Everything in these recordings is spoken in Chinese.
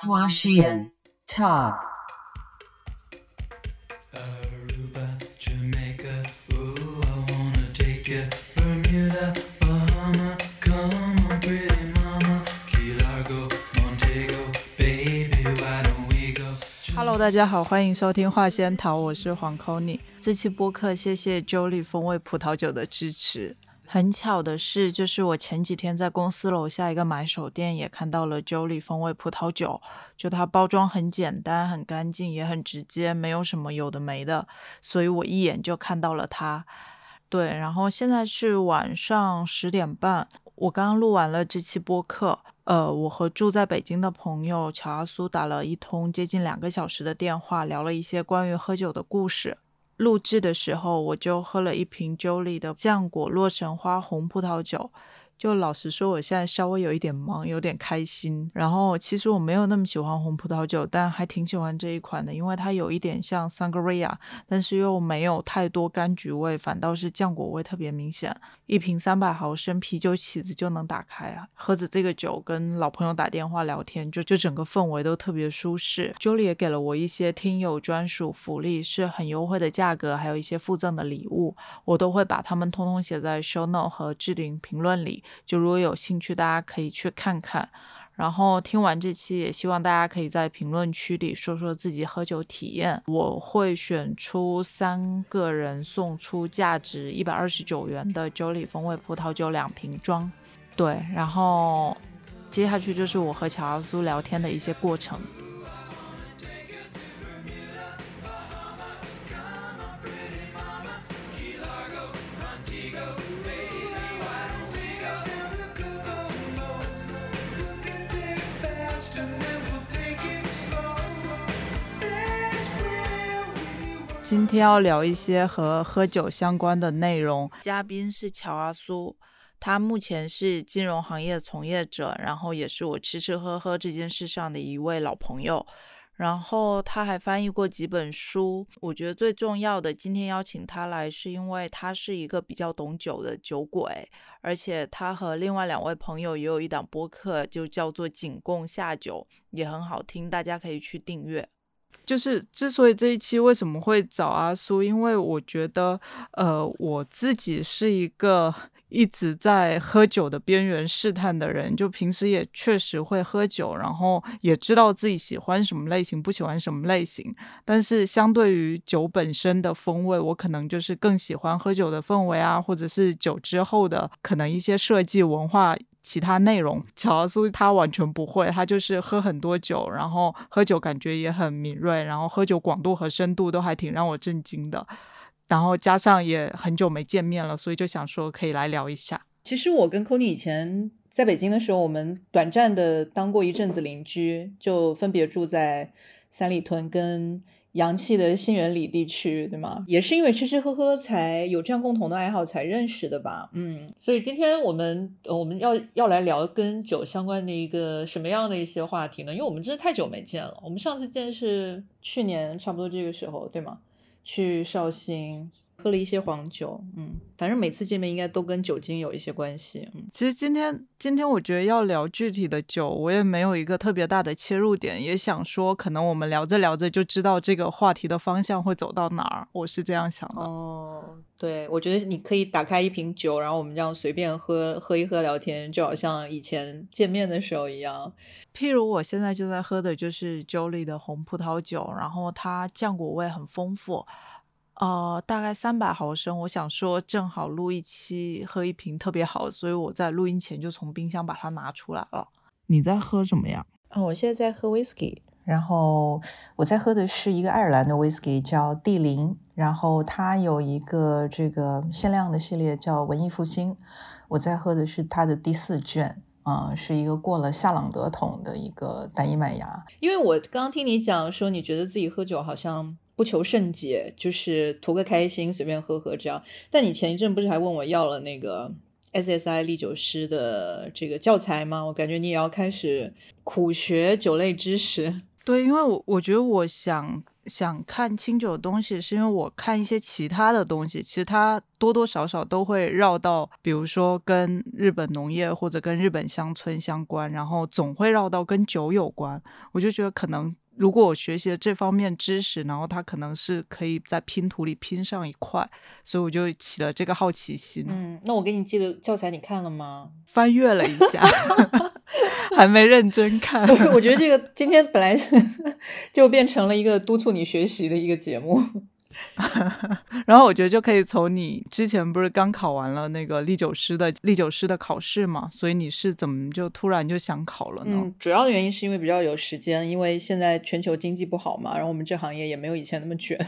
Huashian Talk. Aruba, Jamaica, ooh, I wanna take you. Bermuda, Bahama, come on, pretty mama. Key Largo, Montego, baby, why don't we go? Hello，大家好，欢迎收听话仙桃，我是黄 c o n y 这期播客谢谢 Jolie 风味葡萄酒的支持。很巧的是，就是我前几天在公司楼下一个买手店也看到了 Jolie 风味葡萄酒，就它包装很简单、很干净，也很直接，没有什么有的没的，所以我一眼就看到了它。对，然后现在是晚上十点半，我刚刚录完了这期播客。呃，我和住在北京的朋友乔阿苏打了一通接近两个小时的电话，聊了一些关于喝酒的故事。录制的时候，我就喝了一瓶 Jolie 的浆果洛神花红葡萄酒。就老实说，我现在稍微有一点忙，有点开心。然后其实我没有那么喜欢红葡萄酒，但还挺喜欢这一款的，因为它有一点像 Sangria，但是又没有太多柑橘味，反倒是浆果味特别明显。一瓶三百毫升啤酒起子就能打开啊！喝着这个酒跟老朋友打电话聊天，就就整个氛围都特别舒适。Jolie 也给了我一些听友专属福利，是很优惠的价格，还有一些附赠的礼物，我都会把它们通通写在 show note 和置顶评论里。就如果有兴趣，大家可以去看看。然后听完这期，也希望大家可以在评论区里说说自己喝酒体验。我会选出三个人送出价值一百二十九元的九里风味葡萄酒两瓶装。对，然后接下去就是我和乔阿苏聊天的一些过程。今天要聊一些和喝酒相关的内容。嘉宾是乔阿苏，他目前是金融行业从业者，然后也是我吃吃喝喝这件事上的一位老朋友。然后他还翻译过几本书。我觉得最重要的，今天邀请他来，是因为他是一个比较懂酒的酒鬼，而且他和另外两位朋友也有一档播客，就叫做“仅供下酒”，也很好听，大家可以去订阅。就是之所以这一期为什么会找阿苏，因为我觉得，呃，我自己是一个一直在喝酒的边缘试探的人，就平时也确实会喝酒，然后也知道自己喜欢什么类型，不喜欢什么类型。但是相对于酒本身的风味，我可能就是更喜欢喝酒的氛围啊，或者是酒之后的可能一些设计文化。其他内容，乔苏他完全不会，他就是喝很多酒，然后喝酒感觉也很敏锐，然后喝酒广度和深度都还挺让我震惊的，然后加上也很久没见面了，所以就想说可以来聊一下。其实我跟 Kony 以前在北京的时候，我们短暂的当过一阵子邻居，就分别住在三里屯跟。洋气的新源里地区，对吗？也是因为吃吃喝喝才有这样共同的爱好才认识的吧。嗯，所以今天我们我们要要来聊跟酒相关的一个什么样的一些话题呢？因为我们真的太久没见了，我们上次见是去年差不多这个时候，对吗？去绍兴。喝了一些黄酒，嗯，反正每次见面应该都跟酒精有一些关系，嗯。其实今天今天我觉得要聊具体的酒，我也没有一个特别大的切入点，也想说可能我们聊着聊着就知道这个话题的方向会走到哪儿，我是这样想的。哦，对，我觉得你可以打开一瓶酒，然后我们这样随便喝喝一喝聊天，就好像以前见面的时候一样。譬如我现在就在喝的就是 Jolie 的红葡萄酒，然后它浆果味很丰富。呃，大概三百毫升。我想说，正好录一期，喝一瓶特别好，所以我在录音前就从冰箱把它拿出来了。你在喝什么呀？哦，我现在在喝 whisky，然后我在喝的是一个爱尔兰的 whisky，叫帝林，然后它有一个这个限量的系列叫文艺复兴。我在喝的是它的第四卷，啊，是一个过了夏朗德桶的一个单一麦芽。因为我刚刚听你讲说，你觉得自己喝酒好像。不求甚解，就是图个开心，随便喝喝这样。但你前一阵不是还问我要了那个 SSI 历酒师的这个教材吗？我感觉你也要开始苦学酒类知识。对，因为我我觉得我想想看清酒的东西，是因为我看一些其他的东西，其实它多多少少都会绕到，比如说跟日本农业或者跟日本乡村相关，然后总会绕到跟酒有关。我就觉得可能。如果我学习了这方面知识，然后它可能是可以在拼图里拼上一块，所以我就起了这个好奇心。嗯，那我给你寄的教材你看了吗？翻阅了一下，还没认真看。对，我觉得这个今天本来是 就变成了一个督促你学习的一个节目。然后我觉得就可以从你之前不是刚考完了那个历酒师的历酒师的考试嘛，所以你是怎么就突然就想考了呢？主要的原因是因为比较有时间，因为现在全球经济不好嘛，然后我们这行业也没有以前那么卷。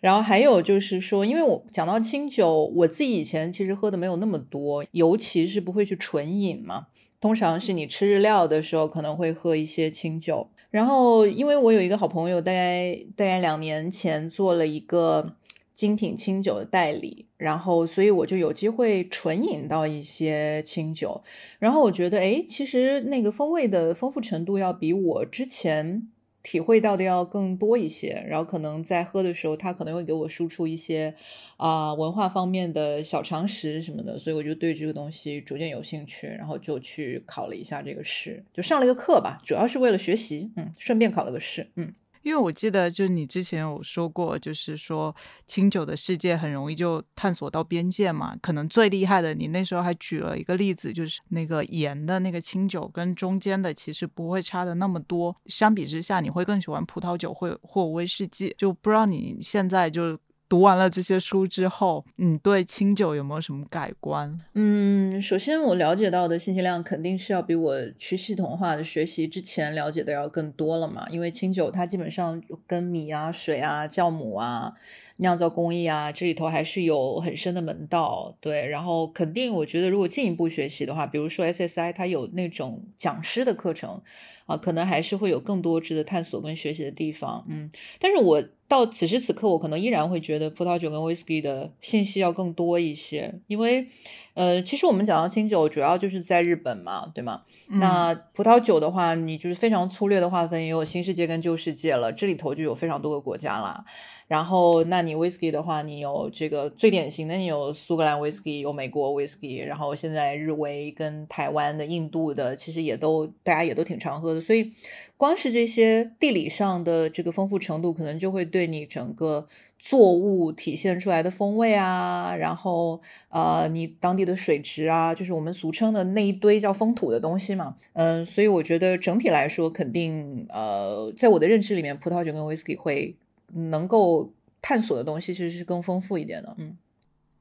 然后还有就是说，因为我讲到清酒，我自己以前其实喝的没有那么多，尤其是不会去纯饮嘛，通常是你吃日料的时候可能会喝一些清酒。然后，因为我有一个好朋友，大概大概两年前做了一个精品清酒的代理，然后所以我就有机会纯饮到一些清酒，然后我觉得，哎，其实那个风味的丰富程度要比我之前。体会到的要更多一些，然后可能在喝的时候，他可能会给我输出一些啊文化方面的小常识什么的，所以我就对这个东西逐渐有兴趣，然后就去考了一下这个试，就上了一个课吧，主要是为了学习，嗯，顺便考了个试，嗯。因为我记得，就是你之前有说过，就是说清酒的世界很容易就探索到边界嘛。可能最厉害的，你那时候还举了一个例子，就是那个盐的那个清酒跟中间的其实不会差的那么多。相比之下，你会更喜欢葡萄酒或或威士忌。就不知道你现在就。读完了这些书之后，你对清酒有没有什么改观？嗯，首先我了解到的信息量肯定是要比我去系统化的学习之前了解的要更多了嘛。因为清酒它基本上跟米啊、水啊、酵母啊、酿造工艺啊这里头还是有很深的门道。对，然后肯定我觉得如果进一步学习的话，比如说 SSI 它有那种讲师的课程啊，可能还是会有更多值得探索跟学习的地方。嗯，但是我。到此时此刻，我可能依然会觉得葡萄酒跟威士忌的信息要更多一些，因为，呃，其实我们讲到清酒，主要就是在日本嘛，对吗？那葡萄酒的话，你就是非常粗略的划分，也有新世界跟旧世界了，这里头就有非常多个国家啦。然后，那你 whisky 的话，你有这个最典型的，你有苏格兰 whisky，有美国 whisky，然后现在日威跟台湾的、印度的，其实也都大家也都挺常喝的。所以，光是这些地理上的这个丰富程度，可能就会对你整个作物体现出来的风味啊，然后呃，你当地的水质啊，就是我们俗称的那一堆叫风土的东西嘛。嗯，所以我觉得整体来说，肯定呃，在我的认知里面，葡萄酒跟 whisky 会。能够探索的东西其实是更丰富一点的，嗯。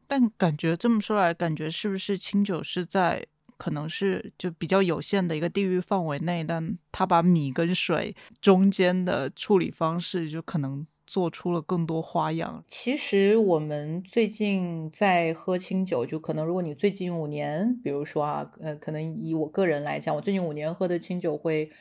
但感觉这么说来，感觉是不是清酒是在可能是就比较有限的一个地域范围内，但它把米跟水中间的处理方式就可能做出了更多花样。其实我们最近在喝清酒，就可能如果你最近五年，比如说啊，呃，可能以我个人来讲，我最近五年喝的清酒会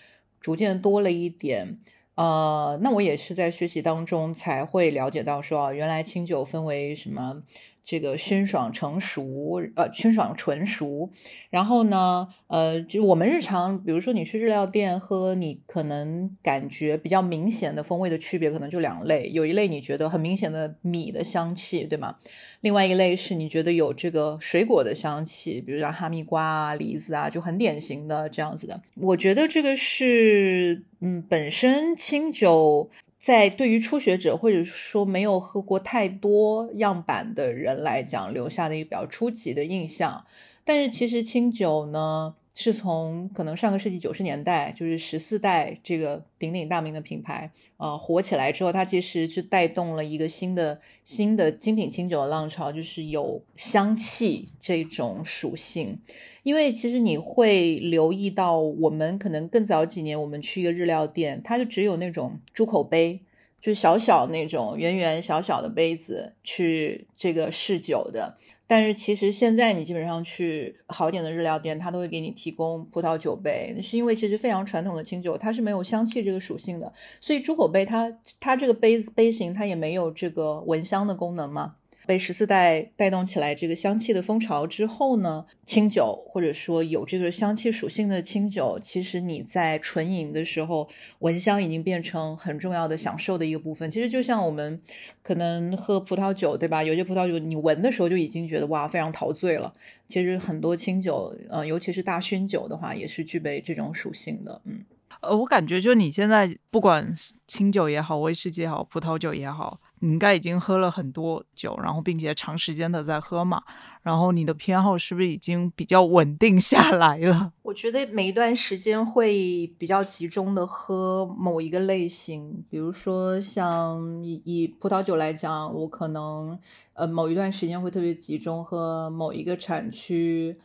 逐渐多了一点。呃，那我也是在学习当中才会了解到，说啊，原来清酒分为什么？这个熏爽成熟，呃，熏爽纯熟。然后呢，呃，就我们日常，比如说你去日料店喝，你可能感觉比较明显的风味的区别，可能就两类。有一类你觉得很明显的米的香气，对吗？另外一类是你觉得有这个水果的香气，比如像哈密瓜啊、梨子啊，就很典型的这样子的。我觉得这个是，嗯，本身清酒。在对于初学者或者说没有喝过太多样板的人来讲，留下的一个比较初级的印象。但是其实清酒呢。是从可能上个世纪九十年代，就是十四代这个鼎鼎大名的品牌，呃，火起来之后，它其实是带动了一个新的新的精品清酒的浪潮，就是有香气这种属性。因为其实你会留意到，我们可能更早几年，我们去一个日料店，它就只有那种猪口杯。就小小那种圆圆小小的杯子去这个试酒的，但是其实现在你基本上去好点的日料店，它都会给你提供葡萄酒杯，是因为其实非常传统的清酒它是没有香气这个属性的，所以猪口杯它它这个杯子杯型它也没有这个闻香的功能嘛。被十四代带动起来这个香气的风潮之后呢，清酒或者说有这个香气属性的清酒，其实你在纯饮的时候，闻香已经变成很重要的享受的一个部分。其实就像我们可能喝葡萄酒，对吧？有些葡萄酒你闻的时候就已经觉得哇，非常陶醉了。其实很多清酒，呃，尤其是大熏酒的话，也是具备这种属性的。嗯，呃，我感觉就你现在不管清酒也好，威士忌也好，葡萄酒也好，你应该已经喝了很多酒，然后并且长时间的在喝嘛，然后你的偏好是不是已经比较稳定下来了？我觉得每一段时间会比较集中的喝某一个类型，比如说像以以葡萄酒来讲，我可能呃某一段时间会特别集中喝某一个产区，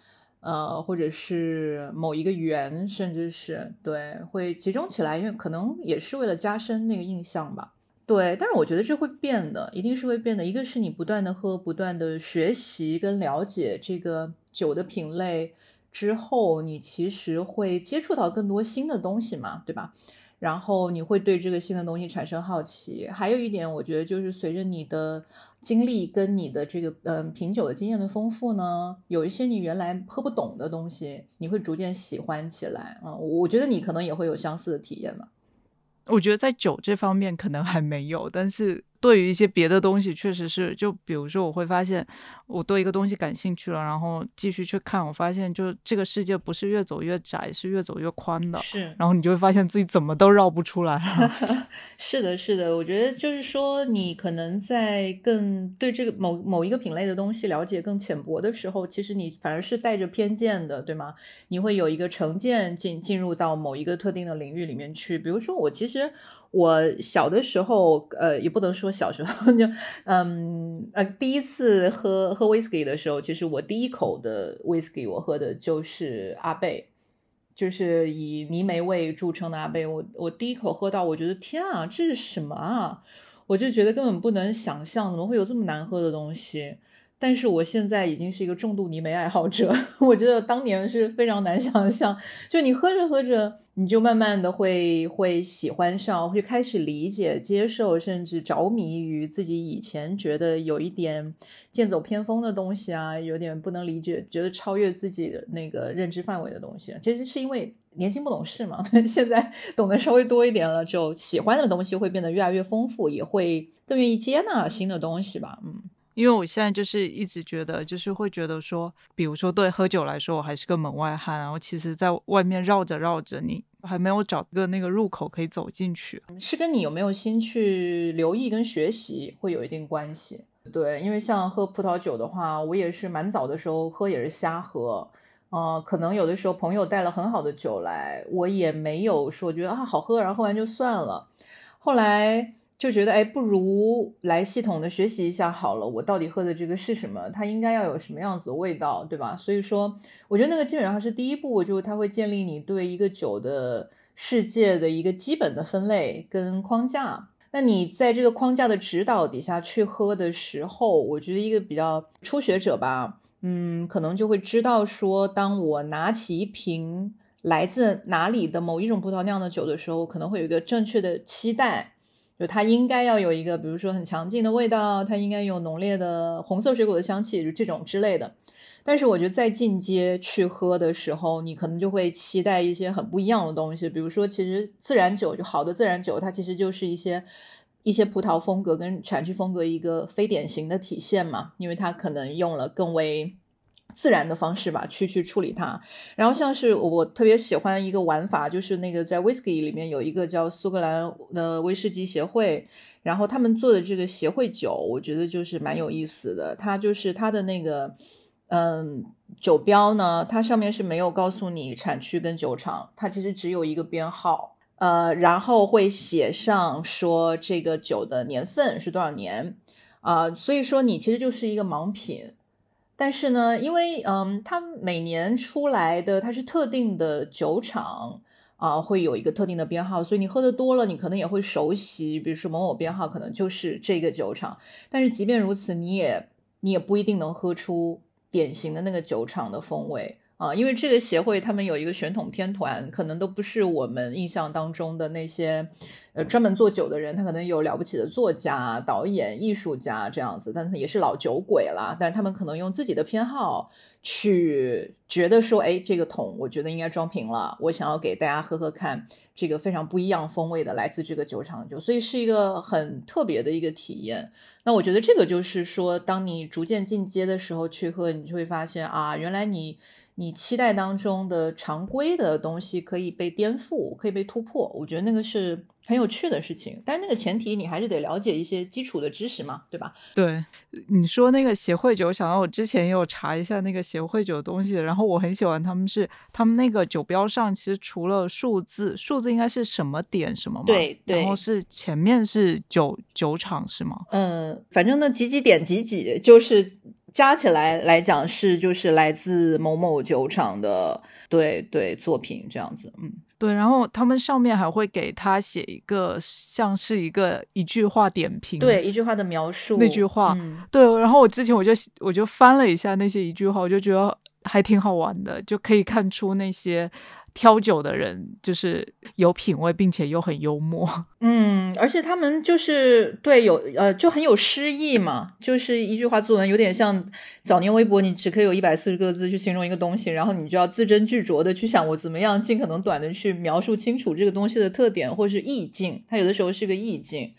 呃或者是某一个园，甚至是对会集中起来，因为可能也是为了加深那个印象吧。对，但是我觉得这会变的，一定是会变的。一个是你不断的喝，不断的学习跟了解这个酒的品类之后，你其实会接触到更多新的东西嘛，对吧？然后你会对这个新的东西产生好奇。还有一点，我觉得就是随着你的经历跟你的这个嗯品酒的经验的丰富呢，有一些你原来喝不懂的东西，你会逐渐喜欢起来啊。我觉得你可能也会有相似的体验嘛。我觉得在酒这方面可能还没有，但是对于一些别的东西，确实是，就比如说我会发现我对一个东西感兴趣了，然后继续去看，我发现就这个世界不是越走越窄，是越走越宽的。是，然后你就会发现自己怎么都绕不出来。是的，是的，我觉得就是说，你可能在更对这个某某一个品类的东西了解更浅薄的时候，其实你反而是带着偏见的，对吗？你会有一个成见进进入到某一个特定的领域里面去。比如说，我其实我小的时候，呃，也不能说小时候就，嗯呃，第一次喝喝 whisky 的时候，其实我第一口的 whisky 我喝的就是阿贝。就是以泥煤味著称的阿贝，我我第一口喝到，我觉得天啊，这是什么啊？我就觉得根本不能想象，怎么会有这么难喝的东西？但是我现在已经是一个重度泥煤爱好者，我觉得当年是非常难想象。就你喝着喝着，你就慢慢的会会喜欢上，会开始理解、接受，甚至着迷于自己以前觉得有一点剑走偏锋的东西啊，有点不能理解，觉得超越自己的那个认知范围的东西。其实是因为年轻不懂事嘛，现在懂得稍微多一点了，就喜欢的东西会变得越来越丰富，也会更愿意接纳新的东西吧。嗯。因为我现在就是一直觉得，就是会觉得说，比如说对喝酒来说，我还是个门外汉，然后其实在外面绕着绕着，你还没有找个那个入口可以走进去，是跟你有没有心去留意跟学习会有一定关系。对，因为像喝葡萄酒的话，我也是蛮早的时候喝也是瞎喝，呃，可能有的时候朋友带了很好的酒来，我也没有说觉得啊好喝，然后喝完就算了，后来。就觉得哎，不如来系统的学习一下好了。我到底喝的这个是什么？它应该要有什么样子的味道，对吧？所以说，我觉得那个基本上是第一步，就是它会建立你对一个酒的世界的一个基本的分类跟框架。那你在这个框架的指导底下去喝的时候，我觉得一个比较初学者吧，嗯，可能就会知道说，当我拿起一瓶来自哪里的某一种葡萄酿的酒的时候，可能会有一个正确的期待。就它应该要有一个，比如说很强劲的味道，它应该有浓烈的红色水果的香气，就这种之类的。但是我觉得在进阶去喝的时候，你可能就会期待一些很不一样的东西，比如说，其实自然酒就好的自然酒，它其实就是一些一些葡萄风格跟产区风格一个非典型的体现嘛，因为它可能用了更为。自然的方式吧，去去处理它。然后像是我特别喜欢一个玩法，就是那个在 whisky 里面有一个叫苏格兰的威士忌协会，然后他们做的这个协会酒，我觉得就是蛮有意思的。它就是它的那个嗯酒标呢，它上面是没有告诉你产区跟酒厂，它其实只有一个编号，呃，然后会写上说这个酒的年份是多少年啊，所以说你其实就是一个盲品。但是呢，因为嗯，它每年出来的它是特定的酒厂啊，会有一个特定的编号，所以你喝的多了，你可能也会熟悉，比如说某某编号可能就是这个酒厂。但是即便如此，你也你也不一定能喝出典型的那个酒厂的风味啊，因为这个协会他们有一个选统天团，可能都不是我们印象当中的那些呃专门做酒的人，他可能有了不起的作家、导演、艺术家这样子，但是也是老酒鬼啦。但是他们可能用自己的偏好去觉得说，哎，这个桶我觉得应该装瓶了，我想要给大家喝喝看这个非常不一样风味的来自这个酒厂酒，所以是一个很特别的一个体验。那我觉得这个就是说，当你逐渐进阶的时候去喝，你就会发现啊，原来你。你期待当中的常规的东西可以被颠覆，可以被突破，我觉得那个是很有趣的事情。但是那个前提，你还是得了解一些基础的知识嘛，对吧？对，你说那个协会酒，想到我之前也有查一下那个协会酒的东西，然后我很喜欢他们是他们那个酒标上，其实除了数字，数字应该是什么点什么嘛？对对，然后是前面是酒酒厂是吗？嗯，反正那几几点几几就是。加起来来讲是就是来自某某酒厂的对对作品这样子，嗯，对，然后他们上面还会给他写一个像是一个一句话点评，对一句话的描述那句话，对，然后我之前我就我就翻了一下那些一句话，我就觉得还挺好玩的，就可以看出那些。挑酒的人就是有品味，并且又很幽默。嗯，而且他们就是对有呃就很有诗意嘛，就是一句话作文，有点像早年微博，你只可以有一百四十个字去形容一个东西，然后你就要字斟句酌的去想我怎么样尽可能短的去描述清楚这个东西的特点或是意境。它有的时候是个意境。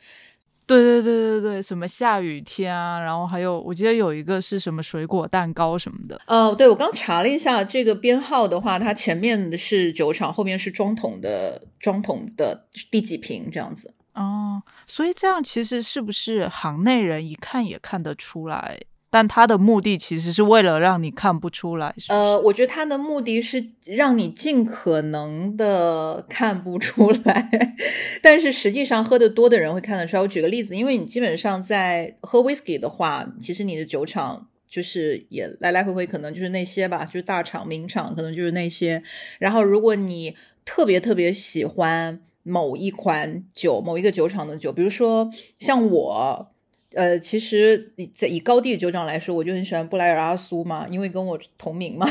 对对对对对，什么下雨天啊，然后还有我记得有一个是什么水果蛋糕什么的。哦，对，我刚查了一下这个编号的话，它前面的是酒厂，后面是装桶的装桶的第几瓶这样子。哦，所以这样其实是不是行内人一看也看得出来？但他的目的其实是为了让你看不出来。呃，我觉得他的目的是让你尽可能的看不出来，但是实际上喝的多的人会看得出来。我举个例子，因为你基本上在喝 whisky 的话，其实你的酒厂就是也来来回回可能就是那些吧，就是大厂名厂可能就是那些。然后如果你特别特别喜欢某一款酒，某一个酒厂的酒，比如说像我。呃，其实在以高地酒厂来说，我就很喜欢布莱尔阿苏嘛，因为跟我同名嘛。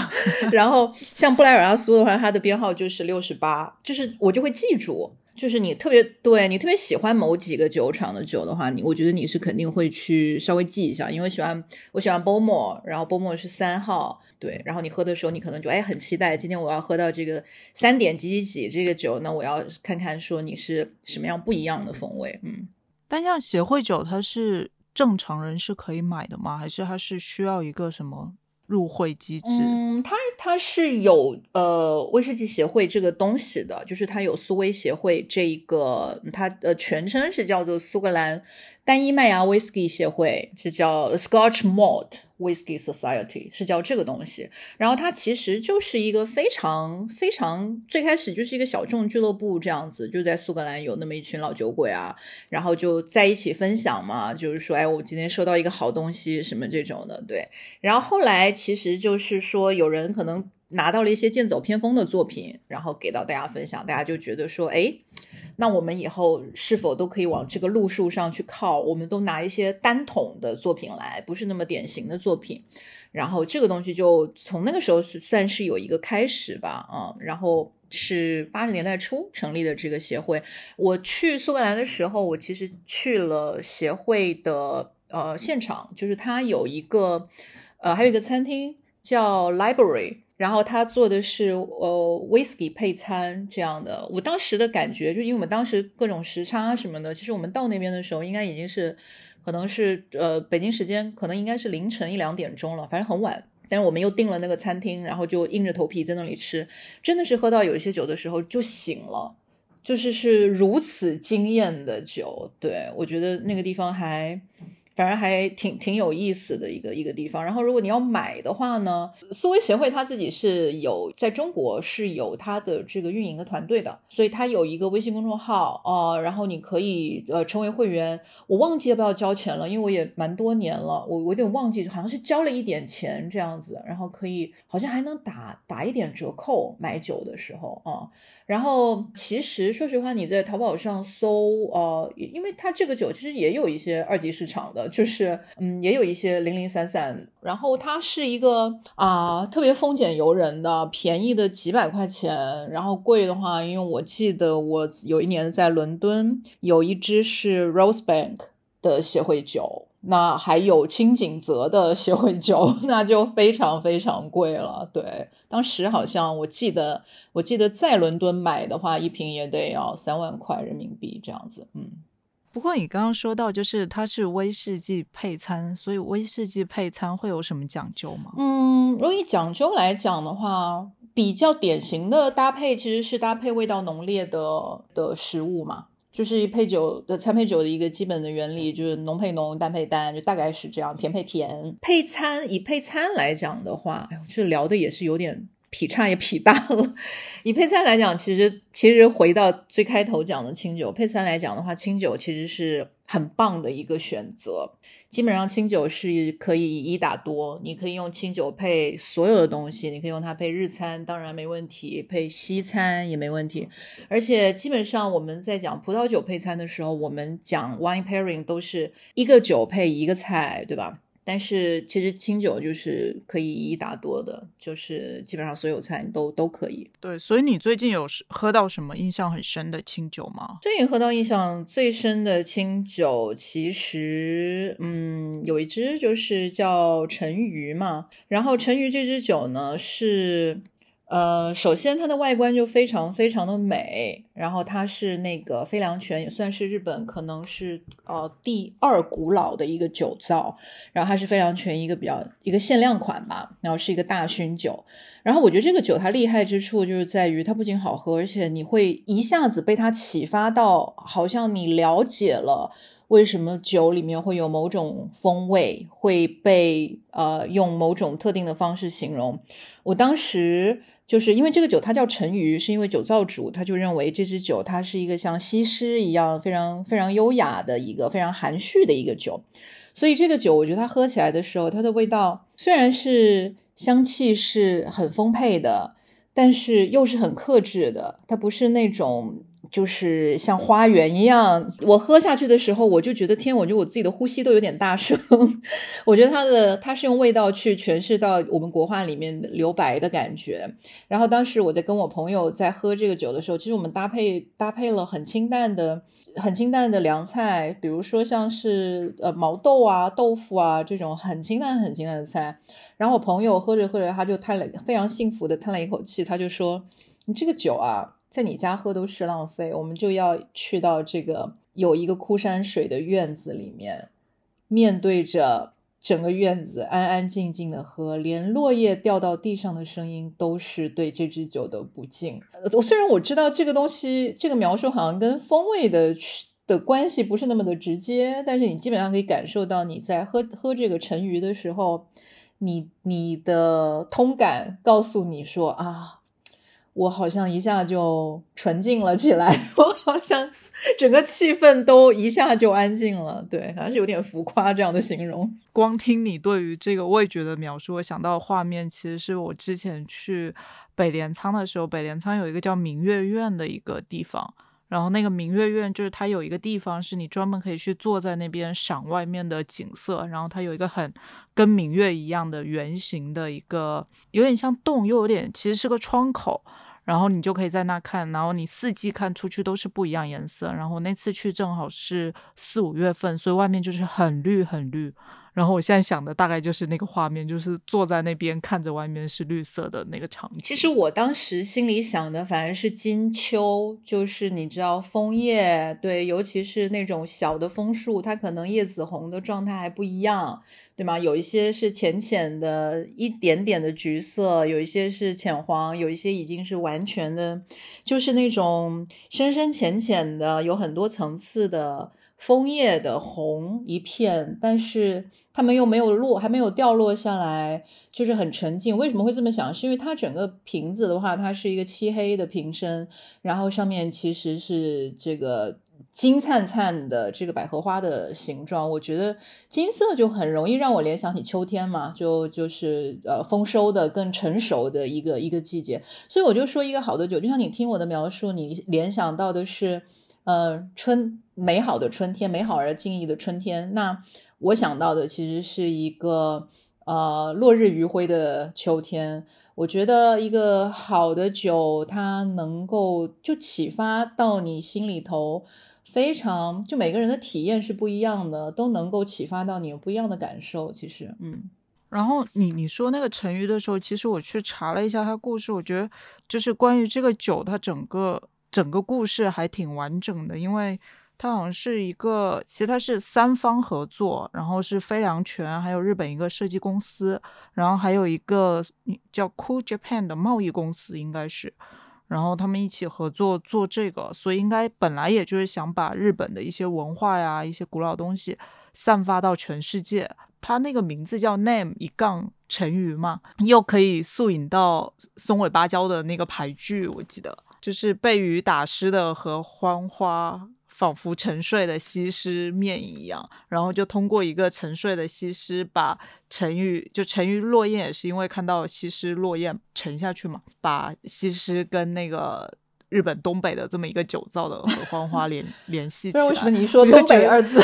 然后像布莱尔阿苏的话，它的编号就是六十八，就是我就会记住。就是你特别对你特别喜欢某几个酒厂的酒的话，你我觉得你是肯定会去稍微记一下，因为喜欢我喜欢波莫，然后波莫是三号，对，然后你喝的时候，你可能就哎很期待，今天我要喝到这个三点几几几这个酒，那我要看看说你是什么样不一样的风味，嗯。但像协会酒，它是正常人是可以买的吗？还是它是需要一个什么入会机制？嗯，它它是有呃威士忌协会这个东西的，就是它有苏威协会这一个，它的全称是叫做苏格兰单一麦芽威士忌协会，是叫 Scotch Malt。Whisky Society 是叫这个东西，然后它其实就是一个非常非常最开始就是一个小众俱乐部这样子，就在苏格兰有那么一群老酒鬼啊，然后就在一起分享嘛，就是说，哎，我今天收到一个好东西什么这种的，对。然后后来其实就是说，有人可能拿到了一些剑走偏锋的作品，然后给到大家分享，大家就觉得说，哎。那我们以后是否都可以往这个路数上去靠？我们都拿一些单桶的作品来，不是那么典型的作品。然后这个东西就从那个时候算是有一个开始吧，啊，然后是八十年代初成立的这个协会。我去苏格兰的时候，我其实去了协会的呃现场，就是它有一个呃还有一个餐厅叫 Library。然后他做的是呃 whisky 配餐这样的，我当时的感觉就因为我们当时各种时差什么的，其实我们到那边的时候应该已经是可能是呃北京时间可能应该是凌晨一两点钟了，反正很晚。但是我们又订了那个餐厅，然后就硬着头皮在那里吃，真的是喝到有一些酒的时候就醒了，就是是如此惊艳的酒。对我觉得那个地方还。反正还挺挺有意思的一个一个地方。然后，如果你要买的话呢，思维协会他自己是有在中国是有他的这个运营的团队的，所以他有一个微信公众号哦，然后你可以呃成为会员。我忘记要不要交钱了，因为我也蛮多年了，我我有点忘记，好像是交了一点钱这样子，然后可以好像还能打打一点折扣买酒的时候啊。然后其实说实话，你在淘宝上搜呃，因为它这个酒其实也有一些二级市场的。就是嗯，也有一些零零散散。然后它是一个啊、特别丰俭由人的，便宜的几百块钱，然后贵的话，因为我记得我有一年在伦敦有一支是 Rosebank 的协会酒，那还有清景泽的协会酒，那就非常非常贵了。对，当时好像我记得，我记得在伦敦买的话，一瓶也得要三万块人民币这样子。嗯，不过你刚刚说到，就是它是威士忌配餐，所以威士忌配餐会有什么讲究吗？嗯，如果以讲究来讲的话，比较典型的搭配其实是搭配味道浓烈的的食物嘛。就是配酒的餐配酒的一个基本的原理，就是浓配浓，淡配淡，就大概是这样，甜配甜。配餐以配餐来讲的话，哎呦，这聊的也是有点劈叉也劈大了。以配餐来讲，其实其实回到最开头讲的清酒，配餐来讲的话，清酒其实是很棒的一个选择。基本上清酒是可以以一打多，你可以用清酒配所有的东西，你可以用它配日餐，当然没问题；配西餐也没问题。而且基本上我们在讲葡萄酒配餐的时候，我们讲 wine pairing 都是一个酒配一个菜，对吧？但是其实清酒就是可以以一打多的，就是基本上所有菜都都可以。对，所以你最近有喝到什么印象很深的清酒吗？最近喝到印象最深的清酒，其实嗯有一支就是叫陈鱼嘛，然后陈鱼这支酒呢是。呃，首先它的外观就非常非常的美，然后它是那个飞良泉，也算是日本可能是呃第二古老的一个酒造，然后它是飞良泉一个比较一个限量款吧，然后是一个大熏酒，然后我觉得这个酒它厉害之处就是在于它不仅好喝，而且你会一下子被它启发到，好像你了解了。为什么酒里面会有某种风味，会被呃用某种特定的方式形容？我当时就是因为这个酒它叫陈鱼，是因为酒造主他就认为这支酒它是一个像西施一样非常非常优雅的一个非常含蓄的一个酒，所以这个酒我觉得它喝起来的时候，它的味道虽然是香气是很丰沛的，但是又是很克制的，它不是那种。就是像花园一样，我喝下去的时候，我就觉得天，我觉得我自己的呼吸都有点大声。我觉得它的它是用味道去诠释到我们国画里面留白的感觉。然后当时我在跟我朋友在喝这个酒的时候，其实我们搭配搭配了很清淡的、很清淡的凉菜，比如说像是呃毛豆啊、豆腐啊这种很清淡、很清淡的菜。然后我朋友喝着喝着，他就叹了非常幸福的叹了一口气，他就说：“你这个酒啊。”在你家喝都是浪费，我们就要去到这个有一个枯山水的院子里面，面对着整个院子，安安静静的喝，连落叶掉到地上的声音都是对这支酒的不敬。我虽然我知道这个东西，这个描述好像跟风味的的关系不是那么的直接，但是你基本上可以感受到你在喝喝这个陈鱼的时候，你你的通感告诉你说啊。我好像一下就纯净了起来，我好像整个气氛都一下就安静了。对，好像是有点浮夸这样的形容。光听你对于这个味觉的描述，我想到画面其实是我之前去北镰仓的时候，北镰仓有一个叫明月院的一个地方。然后那个明月院就是它有一个地方是你专门可以去坐在那边赏外面的景色，然后它有一个很跟明月一样的圆形的一个，有点像洞，又有点其实是个窗口。然后你就可以在那看，然后你四季看出去都是不一样颜色。然后那次去正好是四五月份，所以外面就是很绿很绿。然后我现在想的大概就是那个画面，就是坐在那边看着外面是绿色的那个场景。其实我当时心里想的反而是金秋，就是你知道枫叶，对，尤其是那种小的枫树，它可能叶子红的状态还不一样，对吗？有一些是浅浅的一点点的橘色，有一些是浅黄，有一些已经是完全的，就是那种深深浅浅的，有很多层次的。枫叶的红一片，但是它们又没有落，还没有掉落下来，就是很沉静。为什么会这么想？是因为它整个瓶子的话，它是一个漆黑的瓶身，然后上面其实是这个金灿灿的这个百合花的形状。我觉得金色就很容易让我联想起秋天嘛，就就是呃丰收的更成熟的一个一个季节。所以我就说，一个好的酒，就像你听我的描述，你联想到的是。呃，春美好的春天，美好而静谧的春天。那我想到的其实是一个呃落日余晖的秋天。我觉得一个好的酒，它能够就启发到你心里头，非常就每个人的体验是不一样的，都能够启发到你有不一样的感受。其实，嗯。然后你你说那个成语的时候，其实我去查了一下它故事，我觉得就是关于这个酒，它整个整个故事还挺完整的，因为它好像是一个，其实它是三方合作，然后是飞良泉，还有日本一个设计公司，然后还有一个叫 Cool Japan 的贸易公司，应该是，然后他们一起合作做这个，所以应该本来也就是想把日本的一些文化呀、一些古老东西散发到全世界。它那个名字叫 Name 一杠成语嘛，又可以溯引到松尾芭蕉的那个牌句，我记得就是被雨打湿的合欢花，仿佛沉睡的西施面一样。然后就通过一个沉睡的西施，把沉鱼就沉鱼落雁，也是因为看到西施落雁沉下去嘛，把西施跟那个日本东北的这么一个酒造的合欢花联联系起来。为什么你一说东北二字？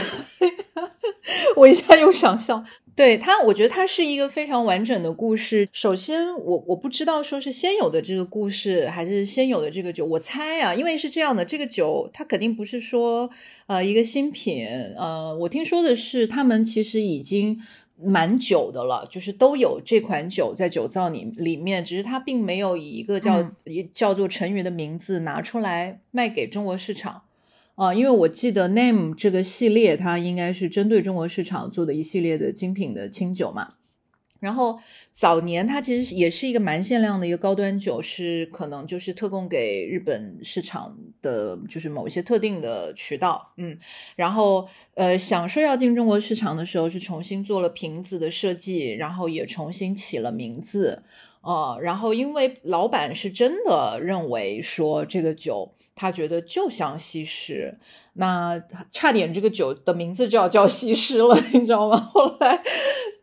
我一下又想笑，对他，我觉得它是一个非常完整的故事。首先，我我不知道说是先有的这个故事，还是先有的这个酒。我猜啊，因为是这样的，这个酒它肯定不是说呃一个新品。呃，我听说的是，他们其实已经蛮久的了，就是都有这款酒在酒造里里面，只是它并没有以一个叫叫做陈鱼的名字拿出来卖给中国市场。啊，因为我记得 Name 这个系列，它应该是针对中国市场做的一系列的精品的清酒嘛。然后早年它其实也是一个蛮限量的一个高端酒，是可能就是特供给日本市场的，就是某一些特定的渠道。嗯，然后呃，想说要进中国市场的时候，是重新做了瓶子的设计，然后也重新起了名字。啊，然后因为老板是真的认为说这个酒。他觉得就像西施，那差点这个酒的名字就要叫西施了，你知道吗？后来。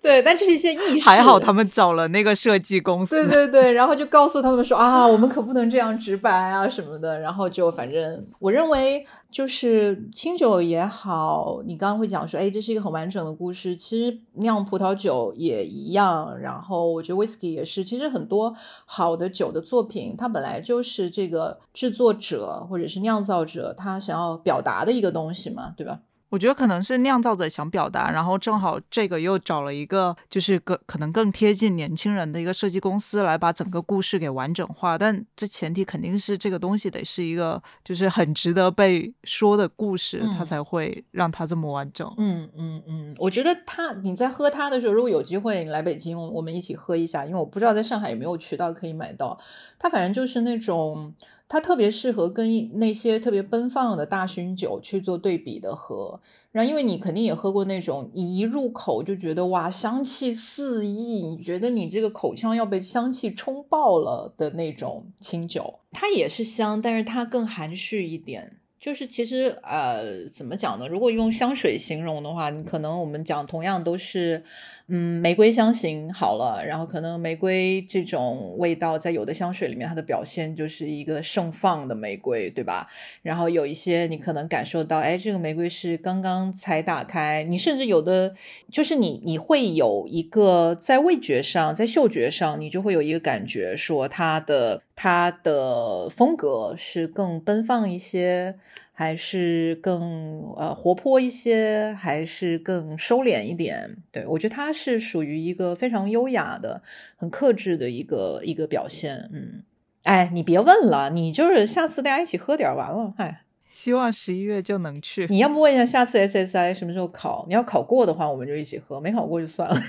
对，但这是一些意识。还好他们找了那个设计公司。对对对，然后就告诉他们说啊，我们可不能这样直白啊什么的。然后就反正我认为，就是清酒也好，你刚刚会讲说，哎，这是一个很完整的故事。其实酿葡萄酒也一样。然后我觉得 whisky 也是。其实很多好的酒的作品，它本来就是这个制作者或者是酿造者他想要表达的一个东西嘛，对吧？我觉得可能是酿造者想表达，然后正好这个又找了一个就是更可能更贴近年轻人的一个设计公司来把整个故事给完整化，但这前提肯定是这个东西得是一个就是很值得被说的故事，它才会让它这么完整。嗯嗯嗯，我觉得它你在喝它的时候，如果有机会你来北京，我们一起喝一下，因为我不知道在上海有没有渠道可以买到。它反正就是那种。它特别适合跟那些特别奔放的大熏酒去做对比的喝，然后因为你肯定也喝过那种，你一入口就觉得哇香气四溢，你觉得你这个口腔要被香气冲爆了的那种清酒，它也是香，但是它更含蓄一点。就是其实呃，怎么讲呢？如果用香水形容的话，你可能我们讲同样都是，嗯，玫瑰香型好了，然后可能玫瑰这种味道在有的香水里面，它的表现就是一个盛放的玫瑰，对吧？然后有一些你可能感受到，哎，这个玫瑰是刚刚才打开，你甚至有的就是你你会有一个在味觉上，在嗅觉上，你就会有一个感觉说它的。它的风格是更奔放一些，还是更呃活泼一些，还是更收敛一点？对我觉得他是属于一个非常优雅的、很克制的一个一个表现。嗯，哎，你别问了，你就是下次大家一起喝点完了。哎，希望十一月就能去。你要不问一下下次 SSI 什么时候考？你要考过的话，我们就一起喝；没考过就算了。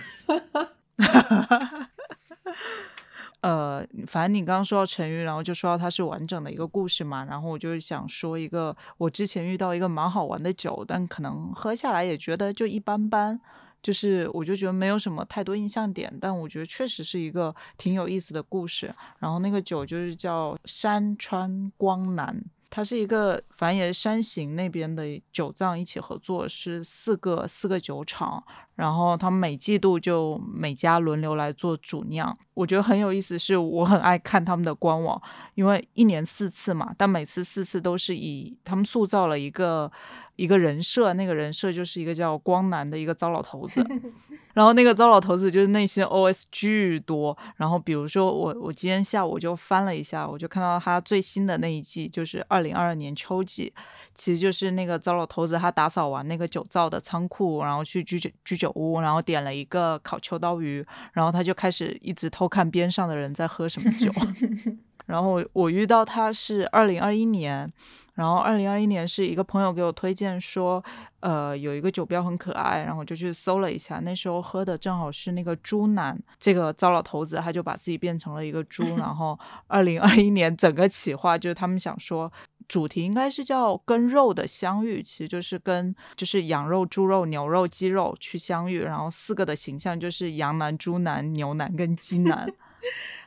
呃，反正你刚刚说到陈鱼，然后就说到它是完整的一个故事嘛，然后我就想说一个我之前遇到一个蛮好玩的酒，但可能喝下来也觉得就一般般，就是我就觉得没有什么太多印象点，但我觉得确实是一个挺有意思的故事。然后那个酒就是叫山川光南，它是一个反正也是山形那边的酒藏一起合作，是四个四个酒厂，然后他们每季度就每家轮流来做主酿。我觉得很有意思，是我很爱看他们的官网，因为一年四次嘛，但每次四次都是以他们塑造了一个一个人设，那个人设就是一个叫光南的一个糟老头子，然后那个糟老头子就是内心 OS 巨多。然后比如说我我今天下午就翻了一下，我就看到他最新的那一季就是二零二二年秋季，其实就是那个糟老头子他打扫完那个酒造的仓库，然后去居酒居酒屋，然后点了一个烤秋刀鱼，然后他就开始一直偷看边上的人在喝什么酒。然后我我遇到他是二零二一年，然后二零二一年是一个朋友给我推荐说，呃，有一个酒标很可爱，然后我就去搜了一下，那时候喝的正好是那个猪腩，这个糟老头子他就把自己变成了一个猪，然后二零二一年整个企划就是他们想说。主题应该是叫跟肉的相遇，其实就是跟就是羊肉、猪肉、牛肉、鸡肉去相遇，然后四个的形象就是羊男、猪男、牛男跟鸡 男。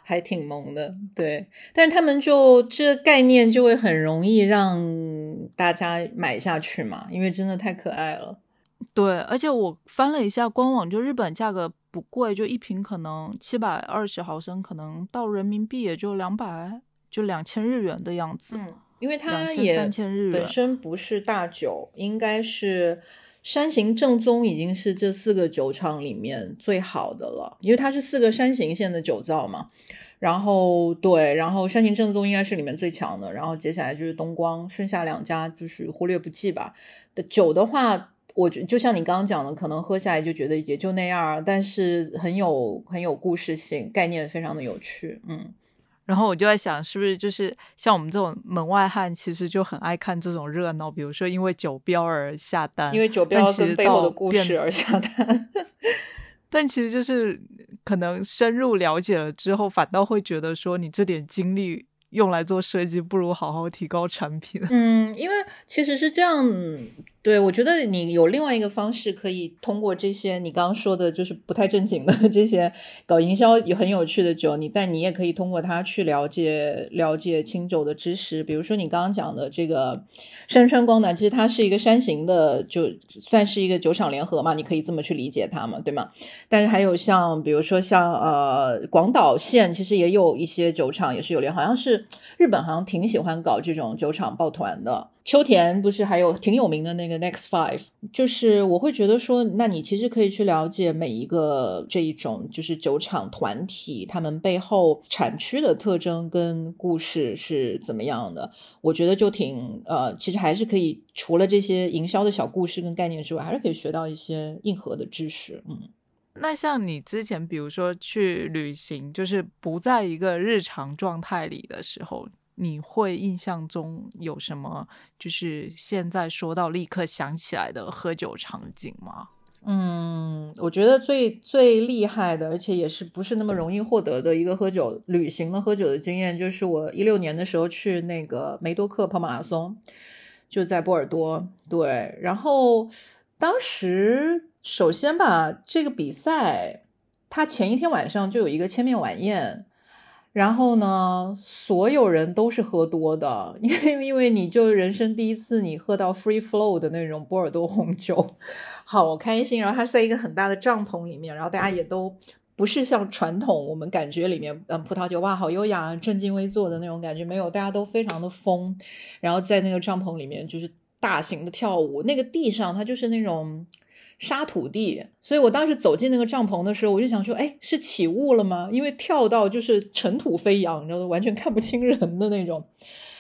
还挺萌的，对。但是他们就这概念就会很容易让大家买下去嘛，因为真的太可爱了。对，而且我翻了一下官网，就日本价格不贵，就一瓶可能七百二十毫升，可能到人民币也就两百，就两千日元的样子。嗯，因为它也本身不是大酒，应该是山形正宗已经是这四个酒厂里面最好的了，因为它是四个山形县的酒造嘛。然后对，然后山形正宗应该是里面最强的，然后接下来就是东光，剩下两家就是忽略不计吧。的酒的话，我觉就像你刚刚讲的，可能喝下来就觉得也就那样，但是很有很有故事性，概念非常的有趣，嗯。然后我就在想，是不是就是像我们这种门外汉，其实就很爱看这种热闹，比如说因为酒标而下单，因为酒标跟背后的故事而下单。但其实就是可能深入了解了之后，反倒会觉得说，你这点精力用来做设计，不如好好提高产品。嗯，因为其实是这样。对，我觉得你有另外一个方式，可以通过这些你刚刚说的，就是不太正经的这些搞营销也很有趣的酒，你但你也可以通过它去了解了解清酒的知识。比如说你刚刚讲的这个山川光南，其实它是一个山形的，就算是一个酒厂联合嘛，你可以这么去理解它嘛，对吗？但是还有像比如说像呃广岛县，其实也有一些酒厂也是有联，好像是日本好像挺喜欢搞这种酒厂抱团的。秋田不是还有挺有名的那个 Next Five，就是我会觉得说，那你其实可以去了解每一个这一种就是酒厂团体，他们背后产区的特征跟故事是怎么样的。我觉得就挺呃，其实还是可以除了这些营销的小故事跟概念之外，还是可以学到一些硬核的知识。嗯，那像你之前比如说去旅行，就是不在一个日常状态里的时候。你会印象中有什么就是现在说到立刻想起来的喝酒场景吗？嗯，我觉得最最厉害的，而且也是不是那么容易获得的一个喝酒旅行的喝酒的经验，就是我一六年的时候去那个梅多克跑马拉松，就在波尔多。对，然后当时首先吧，这个比赛它前一天晚上就有一个千面晚宴。然后呢，所有人都是喝多的，因为因为你就人生第一次你喝到 free flow 的那种波尔多红酒，好开心。然后它是在一个很大的帐篷里面，然后大家也都不是像传统我们感觉里面，嗯，葡萄酒哇，好优雅，正襟危坐的那种感觉没有，大家都非常的疯。然后在那个帐篷里面就是大型的跳舞，那个地上它就是那种。沙土地，所以我当时走进那个帐篷的时候，我就想说，哎，是起雾了吗？因为跳到就是尘土飞扬，你知道，完全看不清人的那种。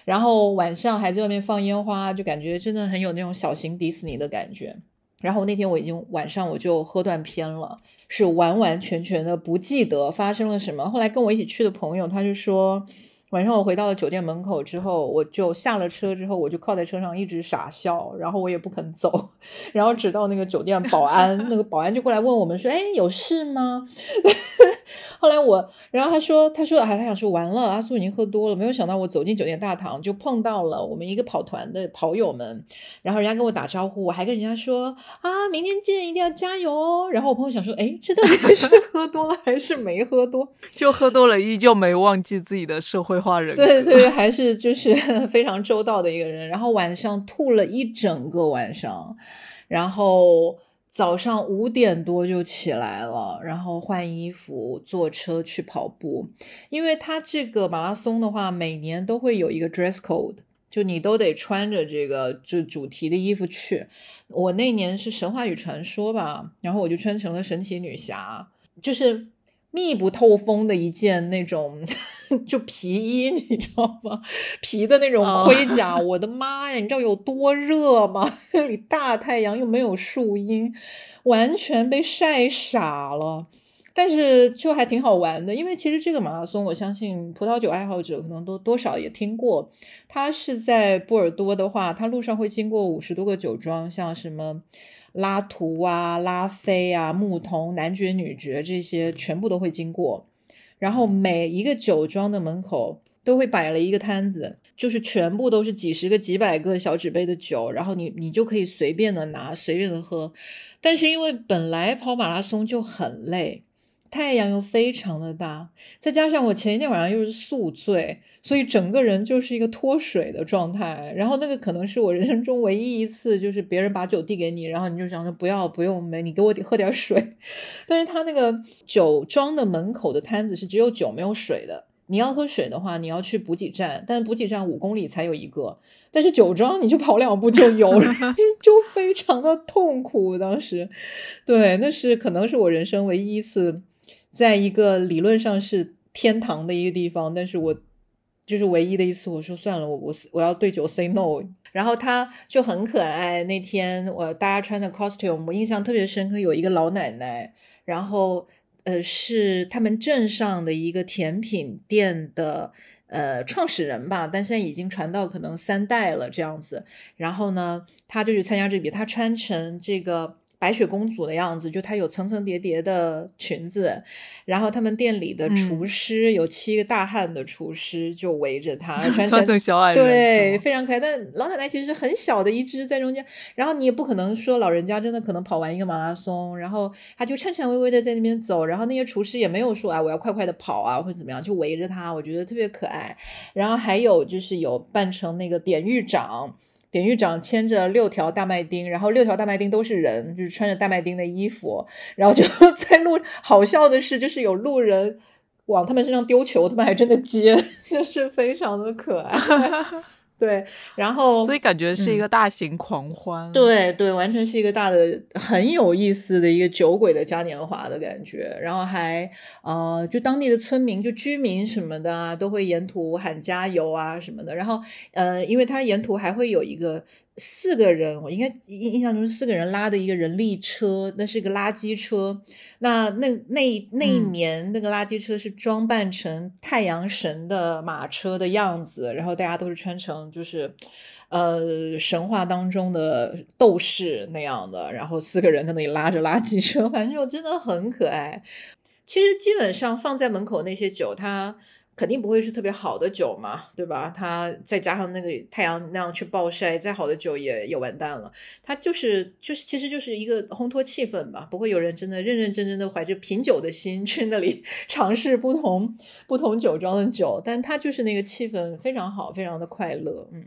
然后晚上还在外面放烟花，就感觉真的很有那种小型迪士尼的感觉。然后那天我已经晚上我就喝断片了，是完完全全的不记得发生了什么。后来跟我一起去的朋友，他就说。晚上我回到了酒店门口之后，我就下了车之后，我就靠在车上一直傻笑，然后我也不肯走，然后直到那个酒店保安，那个保安就过来问我们说：“哎，有事吗？” 后来我，然后他说，他说，哎，他想说完了，阿苏已经喝多了，没有想到我走进酒店大堂就碰到了我们一个跑团的跑友们，然后人家跟我打招呼，我还跟人家说啊，明天见，一定要加油哦。然后我朋友想说，哎，这到底是 喝多了还是没喝多？就喝多了，依旧没忘记自己的社会化人格。对对，还是就是非常周到的一个人。然后晚上吐了一整个晚上，然后。早上五点多就起来了，然后换衣服，坐车去跑步。因为他这个马拉松的话，每年都会有一个 dress code，就你都得穿着这个就主题的衣服去。我那年是神话与传说吧，然后我就穿成了神奇女侠，就是。密不透风的一件那种 就皮衣，你知道吗？皮的那种盔 甲，我的妈呀！你知道有多热吗？那里大太阳又没有树荫，完全被晒傻了。但是就还挺好玩的，因为其实这个马拉松，我相信葡萄酒爱好者可能都多少也听过。它是在波尔多的话，它路上会经过五十多个酒庄，像什么。拉图啊，拉菲啊，牧童、男爵、女爵这些全部都会经过，然后每一个酒庄的门口都会摆了一个摊子，就是全部都是几十个、几百个小纸杯的酒，然后你你就可以随便的拿，随便的喝。但是因为本来跑马拉松就很累。太阳又非常的大，再加上我前一天晚上又是宿醉，所以整个人就是一个脱水的状态。然后那个可能是我人生中唯一一次，就是别人把酒递给你，然后你就想说不要不用没，你给我喝点水。但是他那个酒庄的门口的摊子是只有酒没有水的，你要喝水的话，你要去补给站，但是补给站五公里才有一个，但是酒庄你就跑两步就有了，就非常的痛苦。当时，对，那是可能是我人生唯一一次。在一个理论上是天堂的一个地方，但是我就是唯一的一次，我说算了，我我我要对酒 say no。然后他就很可爱。那天我大家穿的 costume，我印象特别深刻，有一个老奶奶，然后呃是他们镇上的一个甜品店的呃创始人吧，但现在已经传到可能三代了这样子。然后呢，他就去参加这个，他穿成这个。白雪公主的样子，就她有层层叠叠的裙子，然后他们店里的厨师有七个大汉的厨师就围着她，穿成小矮人，对，非常可爱。但老奶奶其实很小的一只在中间，然后你也不可能说老人家真的可能跑完一个马拉松，然后她就颤颤巍巍的在那边走，然后那些厨师也没有说啊我要快快的跑啊或者怎么样，就围着她，我觉得特别可爱。然后还有就是有扮成那个典狱长。典狱长牵着六条大麦丁，然后六条大麦丁都是人，就是穿着大麦丁的衣服，然后就 在路。好笑的是，就是有路人往他们身上丢球，他们还真的接，就是非常的可爱。对，然后所以感觉是一个大型狂欢，对对，完全是一个大的很有意思的一个酒鬼的嘉年华的感觉。然后还呃，就当地的村民、就居民什么的啊，都会沿途喊加油啊什么的。然后呃，因为他沿途还会有一个。四个人，我应该印印象中是四个人拉的一个人力车，那是一个垃圾车。那那那那一年，那个垃圾车是装扮成太阳神的马车的样子，然后大家都是穿成就是，呃，神话当中的斗士那样的，然后四个人在那里拉着垃圾车，反正就真的很可爱。其实基本上放在门口那些酒，它。肯定不会是特别好的酒嘛，对吧？它再加上那个太阳那样去暴晒，再好的酒也也完蛋了。它就是就是，其实就是一个烘托气氛吧，不会有人真的认认真真的怀着品酒的心去那里 尝试不同不同酒庄的酒，但它就是那个气氛非常好，非常的快乐，嗯，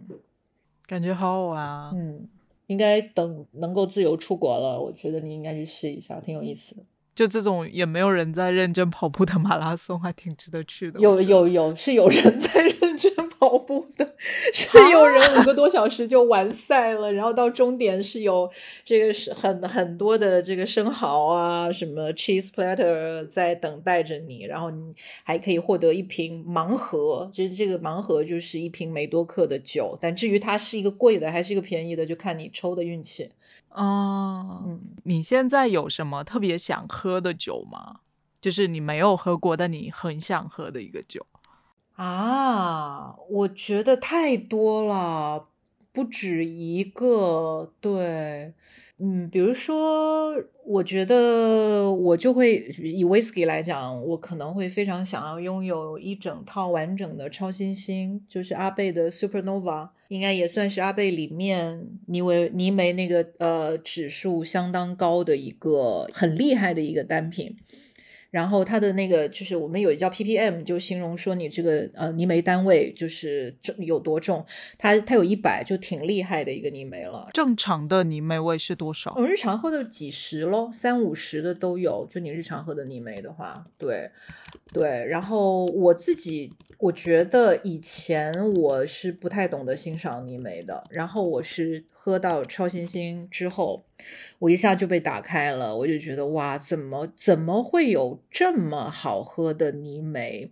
感觉好好玩啊，嗯，应该等能够自由出国了，我觉得你应该去试一下，挺有意思的。就这种也没有人在认真跑步的马拉松，还挺值得去的。有有有，是有人在认真跑步的，是有人五个多小时就完赛了，然后到终点是有这个是很很多的这个生蚝啊，什么 cheese platter 在等待着你，然后你还可以获得一瓶盲盒，其实这个盲盒就是一瓶梅多克的酒，但至于它是一个贵的还是一个便宜的，就看你抽的运气。哦，嗯，你现在有什么特别想喝的酒吗？就是你没有喝过，但你很想喝的一个酒啊？我觉得太多了，不止一个，对。嗯，比如说，我觉得我就会以 whisky 来讲，我可能会非常想要拥有一整套完整的超新星，就是阿贝的 Supernova，应该也算是阿贝里面尼维尼梅那个呃指数相当高的一个很厉害的一个单品。然后它的那个就是我们有一叫 ppm，就形容说你这个呃泥煤单位就是重有多重，它它有一百就挺厉害的一个泥煤了。正常的泥煤味是多少？我们日常喝的几十咯，三五十的都有。就你日常喝的泥煤的话，对对。然后我自己我觉得以前我是不太懂得欣赏泥煤的，然后我是喝到超新星之后。我一下就被打开了，我就觉得哇，怎么怎么会有这么好喝的泥煤？